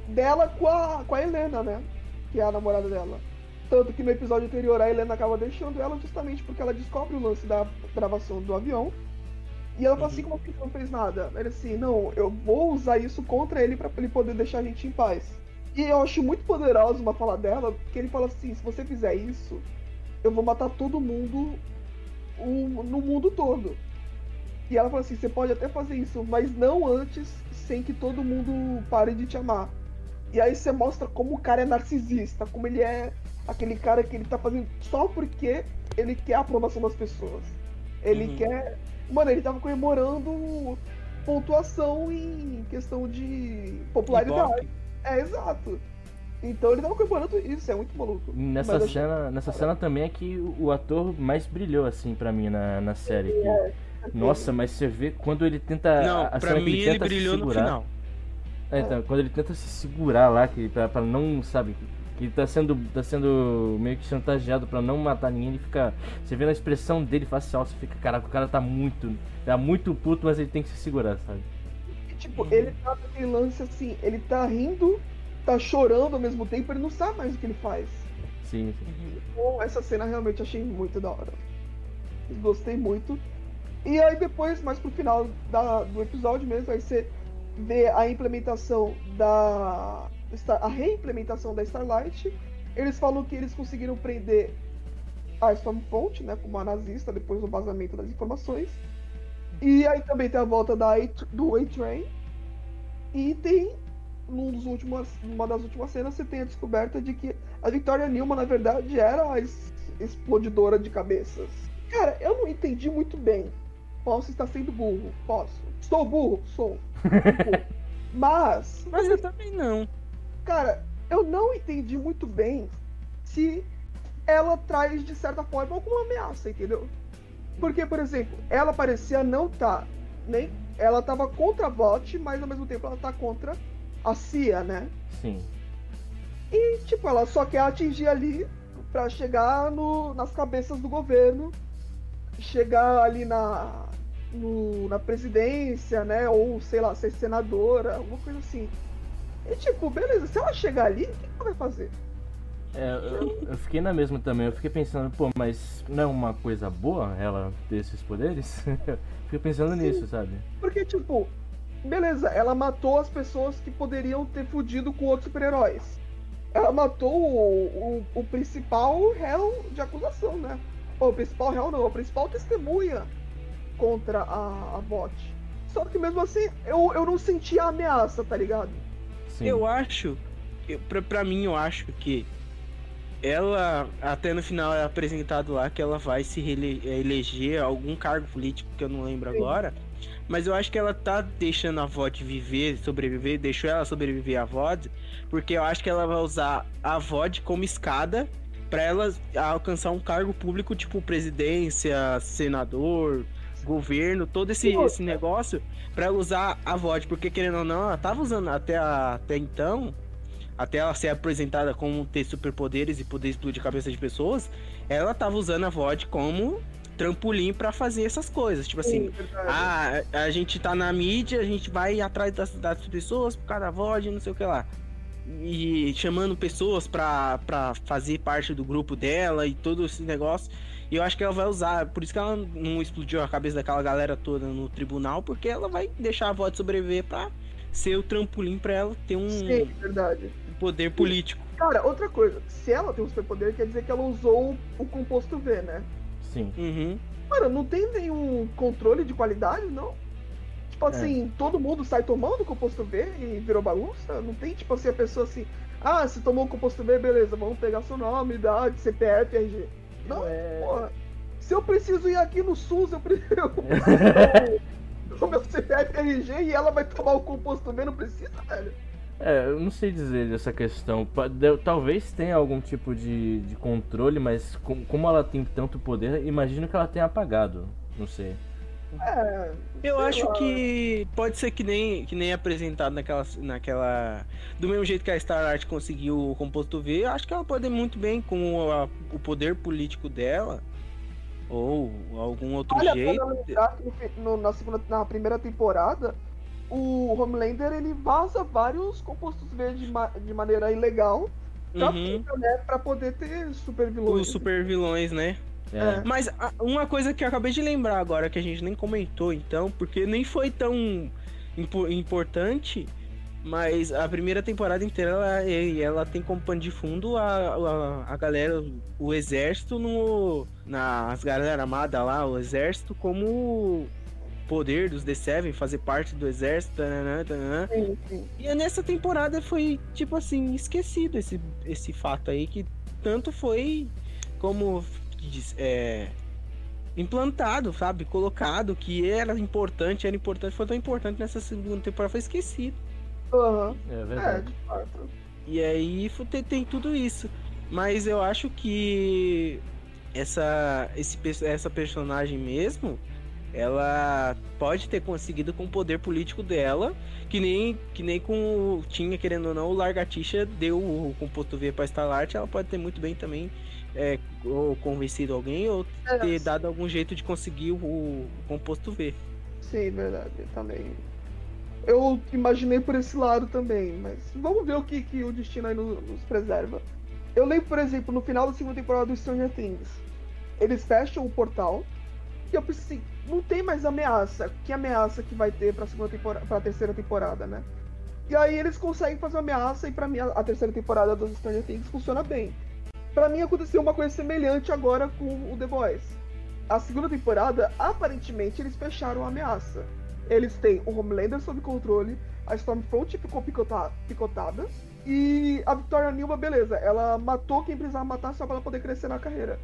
dela com a, com a Helena, né? Que é a namorada dela. Tanto que no episódio anterior a Helena acaba deixando ela justamente porque ela descobre o lance da gravação do avião e ela fala assim, como que não fez nada? Ele assim, não, eu vou usar isso contra ele para ele poder deixar a gente em paz. E eu acho muito poderosa uma fala dela, que ele fala assim, se você fizer isso, eu vou matar todo mundo um, no mundo todo. E ela fala assim, você pode até fazer isso, mas não antes sem que todo mundo pare de te amar. E aí você mostra como o cara é narcisista, como ele é aquele cara que ele tá fazendo só porque ele quer a aprovação das pessoas. Ele uhum. quer Mano, ele tava comemorando pontuação em questão de popularidade. É, exato. Então ele tava comemorando isso, é muito maluco. Nessa Mas cena, nessa cena também é que o ator mais brilhou, assim, para mim, na, na série. Que... É, Nossa, mas você vê quando ele tenta. Não, a pra mim ele, ele brilhou segurar, no final. É, então, quando ele tenta se segurar lá, que, pra, pra não, sabe, que tá sendo, tá sendo meio que chantageado para não matar ninguém, ele fica. Você vê na expressão dele facial, você fica, caraca, o cara tá muito. Tá muito puto, mas ele tem que se segurar, sabe? E, tipo, ele tá naquele lance assim, ele tá rindo, tá chorando ao mesmo tempo, ele não sabe mais o que ele faz. Sim, sim. Bom, essa cena realmente achei muito da hora. Gostei muito. E aí depois, mais pro final da, do episódio mesmo, aí você vê a implementação da a reimplementação da Starlight Eles falam que eles conseguiram prender a Stormfront, né, como a nazista, depois do vazamento das informações. E aí também tem a volta da A do A-Train. E tem, num dos últimos, numa das últimas cenas, você tem a descoberta de que a Victoria Newman, na verdade, era a es- explodidora de cabeças. Cara, eu não entendi muito bem. Posso estar sendo burro, posso. Sou burro? Sou. <laughs> Mas, Mas eu também não. Cara, eu não entendi muito bem se ela traz, de certa forma, alguma ameaça, entendeu? Porque, por exemplo, ela parecia não tá nem. Ela tava contra a VOT, mas ao mesmo tempo ela tá contra a CIA, né? Sim. E, tipo, ela só quer atingir ali pra chegar no, nas cabeças do governo, chegar ali na, no- na presidência, né? Ou, sei lá, ser senadora, alguma coisa assim. E, tipo, beleza, se ela chegar ali, o que ela vai fazer? É, eu, eu fiquei na mesma também. Eu fiquei pensando, pô, mas não é uma coisa boa ela ter esses poderes? <laughs> fiquei pensando Sim. nisso, sabe? Porque, tipo, beleza, ela matou as pessoas que poderiam ter fugido com outros super-heróis. Ela matou o, o, o principal réu de acusação, né? Ou, o principal réu não, a principal testemunha contra a, a bot. Só que mesmo assim, eu, eu não senti a ameaça, tá ligado? Sim. Eu acho, eu, pra, pra mim, eu acho que ela, até no final é apresentado lá que ela vai se eleger a algum cargo político que eu não lembro Sim. agora. Mas eu acho que ela tá deixando a VOD viver, sobreviver, deixou ela sobreviver a VOD, porque eu acho que ela vai usar a VOD como escada pra ela alcançar um cargo público, tipo presidência, senador, governo, todo esse, esse negócio, pra ela usar a VOD, porque querendo ou não, ela tava usando até, a- até então, até ela ser apresentada como ter superpoderes e poder explodir a cabeça de pessoas, ela tava usando a VOD como trampolim pra fazer essas coisas, tipo assim, ah, a a gente tá na mídia, a gente vai atrás das, das pessoas por causa da VOD, não sei o que lá. E chamando pessoas pra fazer parte do grupo dela e todo esse negócio. E eu acho que ela vai usar, por isso que ela não explodiu a cabeça daquela galera toda no tribunal, porque ela vai deixar a VOD sobreviver pra ser o trampolim pra ela ter um Sim, verdade. poder político. Cara, outra coisa, se ela tem um superpoder, quer dizer que ela usou o composto V, né? Sim. Uhum. Mano, não tem nenhum controle de qualidade, não? Tipo assim, todo mundo sai tomando composto V e virou bagunça? Não tem, tipo assim, a pessoa assim, ah, se tomou composto V, beleza, vamos pegar seu nome, idade, CPF, RG. Não, É. porra. Se eu preciso ir aqui no SUS, eu preciso. <laughs> o meu CPF RG e ela vai tomar o composto V, não precisa, velho. É, eu não sei dizer dessa questão. Talvez tenha algum tipo de, de controle, mas com- como ela tem tanto poder, imagino que ela tenha apagado. Não sei. É. Eu sei acho lá. que pode ser que nem, que nem apresentado naquela, naquela. Do mesmo jeito que a Star Art conseguiu o composto V, eu acho que ela pode ir muito bem com a- o poder político dela. Ou algum outro Olha, jeito. pra lembrar no na, segunda, na primeira temporada, o Homelander ele vaza vários compostos verdes de, ma- de maneira ilegal pra, Uhum. né, pra poder ter super vilões. Os super vilões, né? É. Mas a- uma coisa que eu acabei de lembrar agora, que a gente nem comentou então, porque nem foi tão impo- importante, mas a primeira temporada inteira ela, ela tem como pano de fundo a, a, a galera, o exército no. Nas galera armada lá, o exército como poder dos D7, fazer parte do exército, tananã, tananã. Sim, sim. E nessa temporada foi, tipo assim, esquecido esse, esse fato aí, que tanto foi como é, implantado, sabe? Colocado, que era importante, era importante, foi tão importante nessa segunda temporada, foi esquecido. Aham. É É, verdade. de fato. E aí tem, tem tudo isso. Mas eu acho que essa, esse, pe- essa personagem mesmo, ela pode ter conseguido com o poder político dela, que nem, que nem com o- tinha, querendo ou não, o Largatixa deu o composto V pra Starlight, ela pode ter muito bem também é, ou convencido alguém ou É, ter dado algum jeito de conseguir o, o composto V. Sim, verdade, também. Eu imaginei por esse lado também, mas vamos ver o que, que o destino aí no- nos preserva. Eu lembro, por exemplo, no final da segunda temporada do Stranger Things, eles fecham o portal e eu pensei assim, não tem mais ameaça. Que ameaça que vai ter pra, segunda temporada, pra terceira temporada, né? E aí eles conseguem fazer uma ameaça e pra mim a, a terceira temporada dos Stranger Things funciona bem. Pra mim aconteceu uma coisa semelhante agora com o The Boys. A segunda temporada, aparentemente, eles fecharam a ameaça. Eles têm o Homelander sob controle, a Stormfront ficou picota- picotada, e a Victoria Nilma, beleza, ela matou quem precisava matar só pra ela poder crescer na carreira.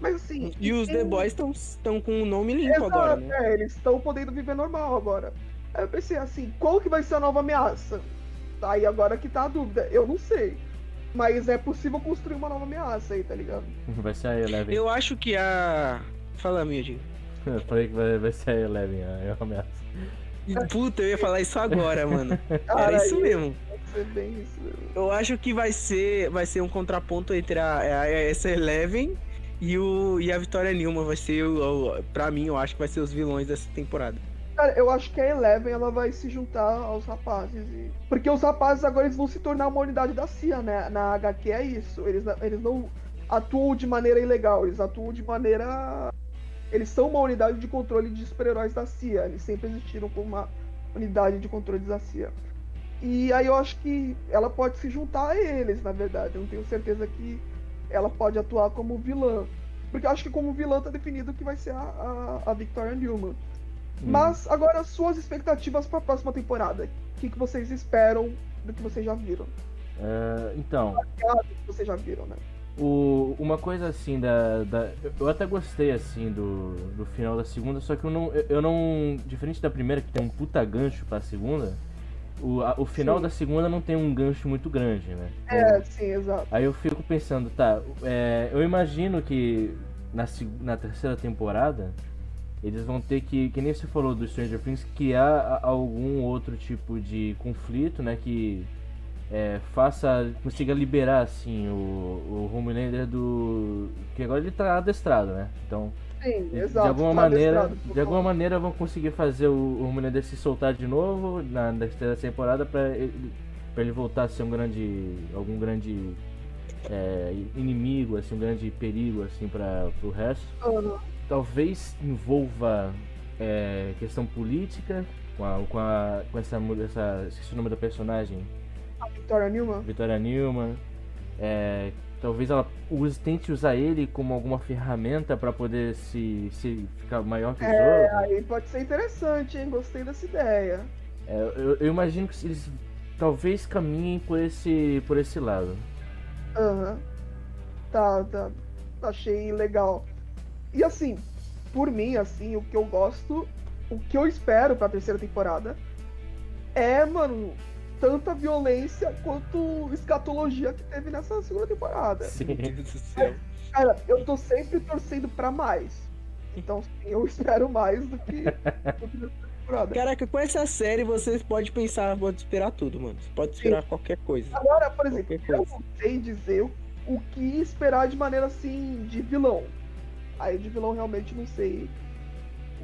Mas assim. E os The Boys estão com o nome limpo Exato, agora, né? é, eles estão podendo viver normal agora. Aí eu pensei assim, qual que vai ser a nova ameaça? Aí agora que tá a dúvida, eu não sei. Mas é possível construir uma nova ameaça aí, tá ligado? Vai ser a Eleven. Eu acho que a. Fala, Mildy. Eu falei que vai, vai ser a Eleven, a a ameaça. Puta, eu ia falar isso agora, mano. <laughs> Era Cara, isso mesmo. Isso mesmo. Eu acho que vai ser, vai ser um contraponto entre a, a, essa Eleven e, o, e a Vitória Nilma. Vai ser, o, o, pra mim, eu acho que vai ser os vilões dessa temporada. Cara, eu acho que a Eleven ela vai se juntar aos rapazes. e- Porque os rapazes agora eles vão se tornar uma unidade da CIA, né? Na HQ é isso. Eles, eles não atuam de maneira ilegal, eles atuam de maneira. Eles são uma unidade de controle de super-heróis da CIA. Eles sempre existiram como uma unidade de controle da CIA. E aí eu acho que ela pode se juntar a eles, na verdade. Eu não tenho certeza que ela pode atuar como vilã. Porque eu acho que como vilã tá definido que vai ser a, a, a Victoria Newman. Mas agora suas expectativas para a próxima temporada. O que, que vocês esperam do que vocês já viram? É, então, que vocês já viram, né? o, uma coisa assim da, da. Eu até gostei assim do, do final da segunda, só que eu não. eu- Eu não. Diferente da primeira, que tem um puta gancho pra segunda, o, a- o final Sim. da segunda não tem um gancho muito grande, né? É, sim, exato. Aí eu fico pensando, tá, é, eu imagino que na, na terceira temporada eles vão ter que, que nem você falou do Stranger Things, criar algum outro tipo de conflito, né, que é, faça, consiga liberar, assim, o, o Homelander do... que agora ele tá adestrado, né, então... Sim, De, exato. de alguma tá maneira, de alguma maneira vão conseguir fazer o, o Homelander se soltar de novo na na terceira temporada para ele, pra ele voltar a ser um grande, algum grande é, inimigo, assim, um grande perigo assim para o resto. Aham. Talvez envolva é, questão política com a, com, a, com essa, essa, esqueci o nome da personagem, A Victoria Newman. Victoria Newman. É, talvez ela use, tente usar ele como alguma ferramenta para poder se, se ficar maior que os É, outros. aí pode ser interessante, hein? Gostei dessa ideia. É, eu, eu imagino que eles talvez caminhem por esse, por esse lado. Aham. Tá, tá. Achei legal. E assim, por mim, assim, o que eu gosto, o que eu espero pra terceira temporada é, mano, tanta violência quanto escatologia que teve nessa segunda temporada. Sim. Meu Deus do céu. Cara, eu tô sempre torcendo pra mais. Então, sim, eu espero mais do que, <laughs> do que nessa temporada. Caraca, com essa série você pode pensar, pode esperar tudo, mano. Você pode esperar qualquer coisa. Agora, por exemplo, eu não sei dizer o, o que esperar de maneira assim de vilão. Aí de vilão realmente não sei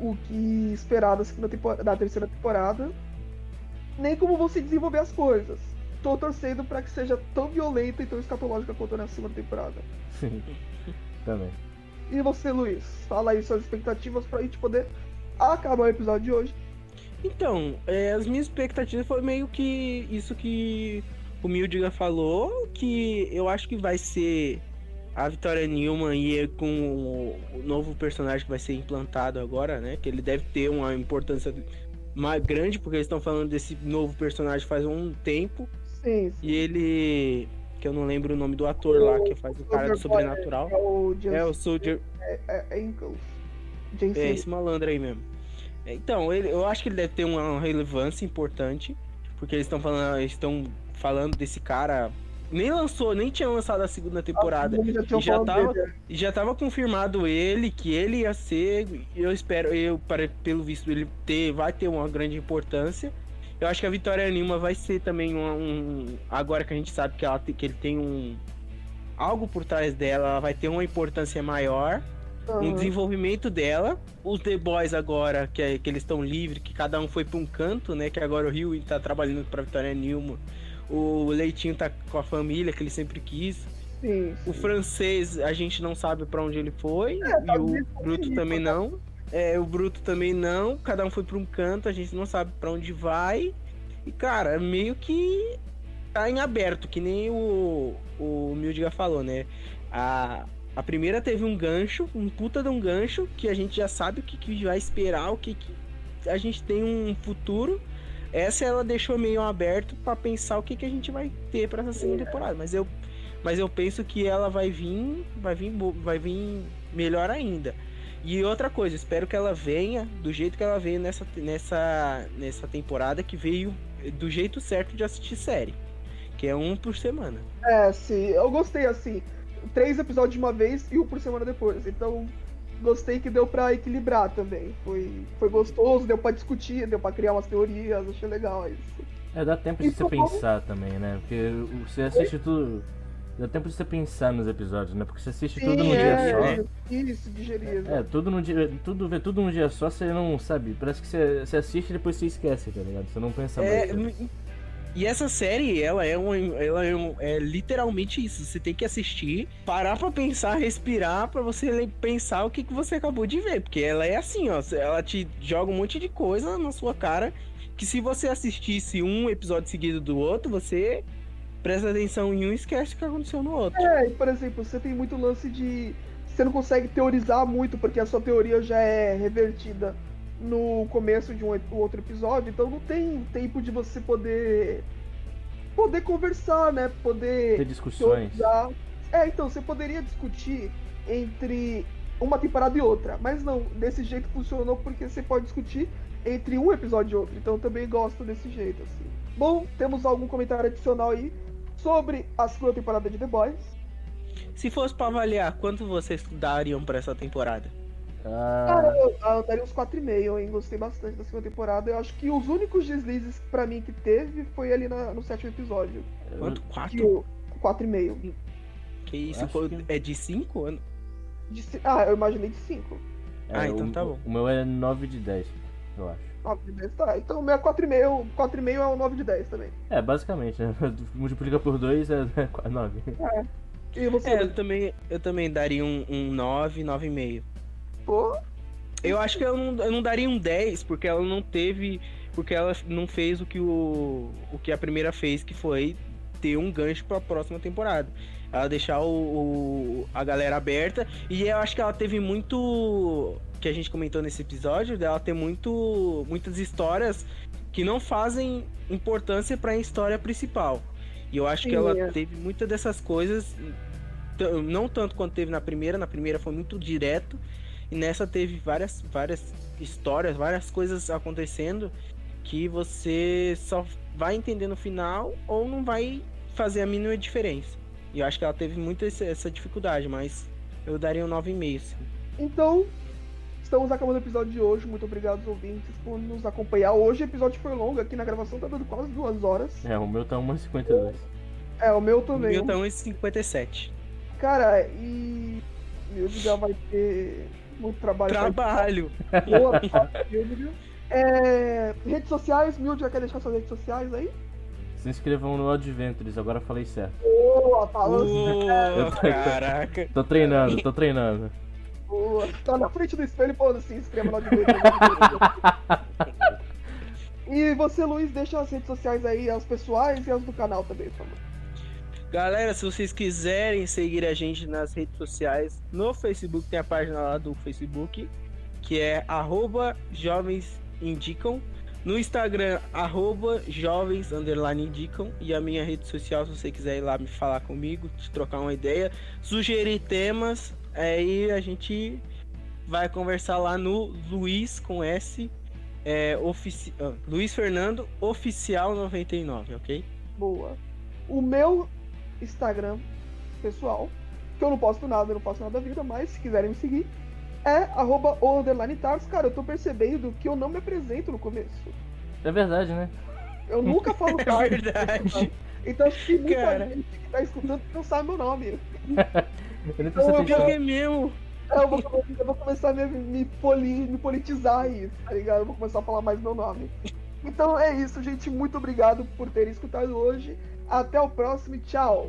o que esperar da, segunda temporada, da terceira temporada. Nem como vão se desenvolver as coisas. Tô torcendo pra que seja tão violenta e tão escatológica quanto na segunda temporada. Sim. <laughs> Também. E você, Luiz? Fala aí suas expectativas pra gente poder acabar o episódio de hoje. Então, é, as minhas expectativas foi meio que isso que o Mildiga falou, que eu acho que vai ser a Vitória Newman e é com o, o novo personagem que vai ser implantado agora, né? Que ele deve ter uma importância mais grande, porque eles estão falando desse novo personagem faz um tempo. Sim, sim. E ele. Que eu não lembro o nome do ator lá, que faz o cara do sobrenatural. É o É o Soldier. é, é Ankles. James É esse malandro aí mesmo. Então, ele, eu acho que ele deve ter uma relevância importante, porque eles estão falando, eles estão falando desse cara. Nem lançou, nem tinha lançado a segunda temporada. Já, tinham E já tava- dele, E já tava confirmado ele que ele ia ser. Eu espero, eu para pelo visto ele ter, vai ter uma grande importância. Eu acho que a Vitória Nilma vai ser também um, um- agora que a gente sabe que ela que ele tem um algo por trás dela, ela vai ter uma importância maior um Aham. desenvolvimento dela. Os The Boys agora, que, é- que eles estão livres, que cada um foi pra um canto, né? Que agora o Rio tá trabalhando pra Vitória Nilma. O Leitinho tá com a família que ele sempre quis. Sim, O sim. francês, a gente não sabe pra onde ele foi. É, e o Bruto também né? não. É, o Bruto também não. Cada um foi pra um canto, a gente não sabe pra onde vai. E, cara, meio que tá em aberto, que nem o, o Mildiga falou, né? A, a primeira teve um gancho, um puta de um gancho, que a gente já sabe o que, que vai esperar, o que, que a gente tem um futuro. Essa ela deixou meio aberto para pensar o que, que a gente vai ter para essa segunda temporada. Mas eu, mas eu penso que ela vai vir, vai vir, vai vir melhor ainda. E outra coisa, espero que ela venha do jeito que ela veio nessa, nessa, nessa temporada, que veio do jeito certo de assistir série. Que é um por semana. É, sim. Eu gostei assim. Três episódios de uma vez e um por semana depois. Então, gostei que deu para equilibrar também. Foi, foi gostoso, deu para discutir, deu para criar umas teorias, achei legal isso. É, dá tempo de você pensar também, né? Porque você assiste tudo. Dá tempo de você pensar nos episódios, né? Porque você assiste Sim, tudo num é, dia só. é, Isso, digerir. É, tudo num dia. Tudo, ver tudo num dia só, você não sabe. Parece que você, você assiste e depois você esquece, tá ligado? Você não pensa É, mais. E essa série, ela é um, ela é, um, é literalmente isso. Você tem que assistir, parar pra pensar, respirar, pra você pensar o que, que você acabou de ver. Porque ela é assim, ó. Ela te joga um monte de coisa na sua cara. Que se você assistisse um episódio seguido do outro, você presta atenção em um e esquece o que aconteceu no outro. É, por exemplo, você tem muito lance de. Você não consegue teorizar muito, porque a sua teoria já é revertida no começo de um outro episódio, então não tem tempo de você poder. poder conversar, né? Poder. Ter discussões. teorizar. É, então, você poderia discutir entre uma temporada e outra, mas não, desse jeito funcionou porque você pode discutir entre um episódio e outro, então eu também gosto desse jeito, assim. Bom, temos algum comentário adicional aí sobre a segunda temporada de The Boys? Se fosse pra avaliar, quanto vocês dariam pra essa temporada? Cara, Ah, eu, eu daria uns 4,5, hein? Gostei bastante da segunda temporada. Eu acho que os únicos deslizes pra mim que teve foi ali na- no sétimo episódio. Quanto? Que Quatro? o 4,5. Que isso? Acho que- É de cinco? De ci- Ah, eu imaginei de 5. Ah, é, então o, tá bom. O meu é 9 de 10, eu acho. 9 de 10, tá. Então o meu é 4,5. 4,5 é um 9 de 10 também. É, basicamente, né? <laughs> Multiplica por 2 é <laughs> 9. E você? É, eu também, eu também daria um, um 9, 9,5. Pô, Eu acho que eu não, eu não daria um 10, porque ela não teve. Porque ela não fez o que, o, o que a primeira fez, que foi ter um gancho pra próxima temporada. Ela deixar o, o- a galera aberta. E eu acho que ela teve muito. Que a gente comentou nesse episódio, dela ter muito. muitas histórias que não fazem importância pra história principal. E eu acho que ela teve muitas dessas coisas. Não tanto quanto teve na primeira, na primeira foi muito direto. E nessa teve várias, várias histórias, várias coisas acontecendo que você só vai entender no final ou não vai fazer a mínima diferença. E eu acho que ela teve muito esse- essa dificuldade, mas eu daria um 9,5. sim. então. Estamos acabando o episódio de hoje. Muito obrigado aos ouvintes por nos acompanhar. Hoje o episódio foi longo aqui na gravação, tá dando quase duas horas. É, o meu tá 1,52. É, o meu O também. meu tá 1,57. Cara, e. Meu já vai ter muito trabalho. Trabalho! Boa. <laughs> É, redes sociais, Mild já quer deixar suas redes sociais aí? Se inscrevam no Adventures, agora falei certo. Boa, falou Ô, caraca! <laughs> Tô treinando, tô treinando. boa. Tá na frente do espelho, pô, se inscreva de vez. <laughs> E você, Luiz, deixa as redes sociais aí, as pessoais e as do canal também, por favor. Galera, se vocês quiserem seguir a gente nas redes sociais, no Facebook tem a página lá do Facebook, que é arroba jovens indicam. No Instagram, arroba jovens underline indicam. E a minha rede social, se você quiser ir lá me falar comigo, te trocar uma ideia, sugerir temas, aí a gente vai conversar lá no Luiz com S, é, ofici... ah, Luiz Fernando Oficial 99, ok? Boa. O meu Instagram pessoal, que eu não posto nada, eu não posto nada da vida, mas se quiserem me seguir, é arroba. Cara, eu tô percebendo que eu não me apresento no começo. É verdade, né? Eu nunca <laughs> falo É Tars. verdade. Então acho que muita Cara. gente que tá escutando não sabe meu nome. <laughs> Eu Não, prestei eu Pior atenção. que é mesmo. É, Eu vou, eu vou começar a me, me, poli- me politizar aí, tá ligado? Eu vou começar a falar mais meu nome. Então é isso, gente. Muito obrigado por terem escutado hoje. Até o próximo e tchau.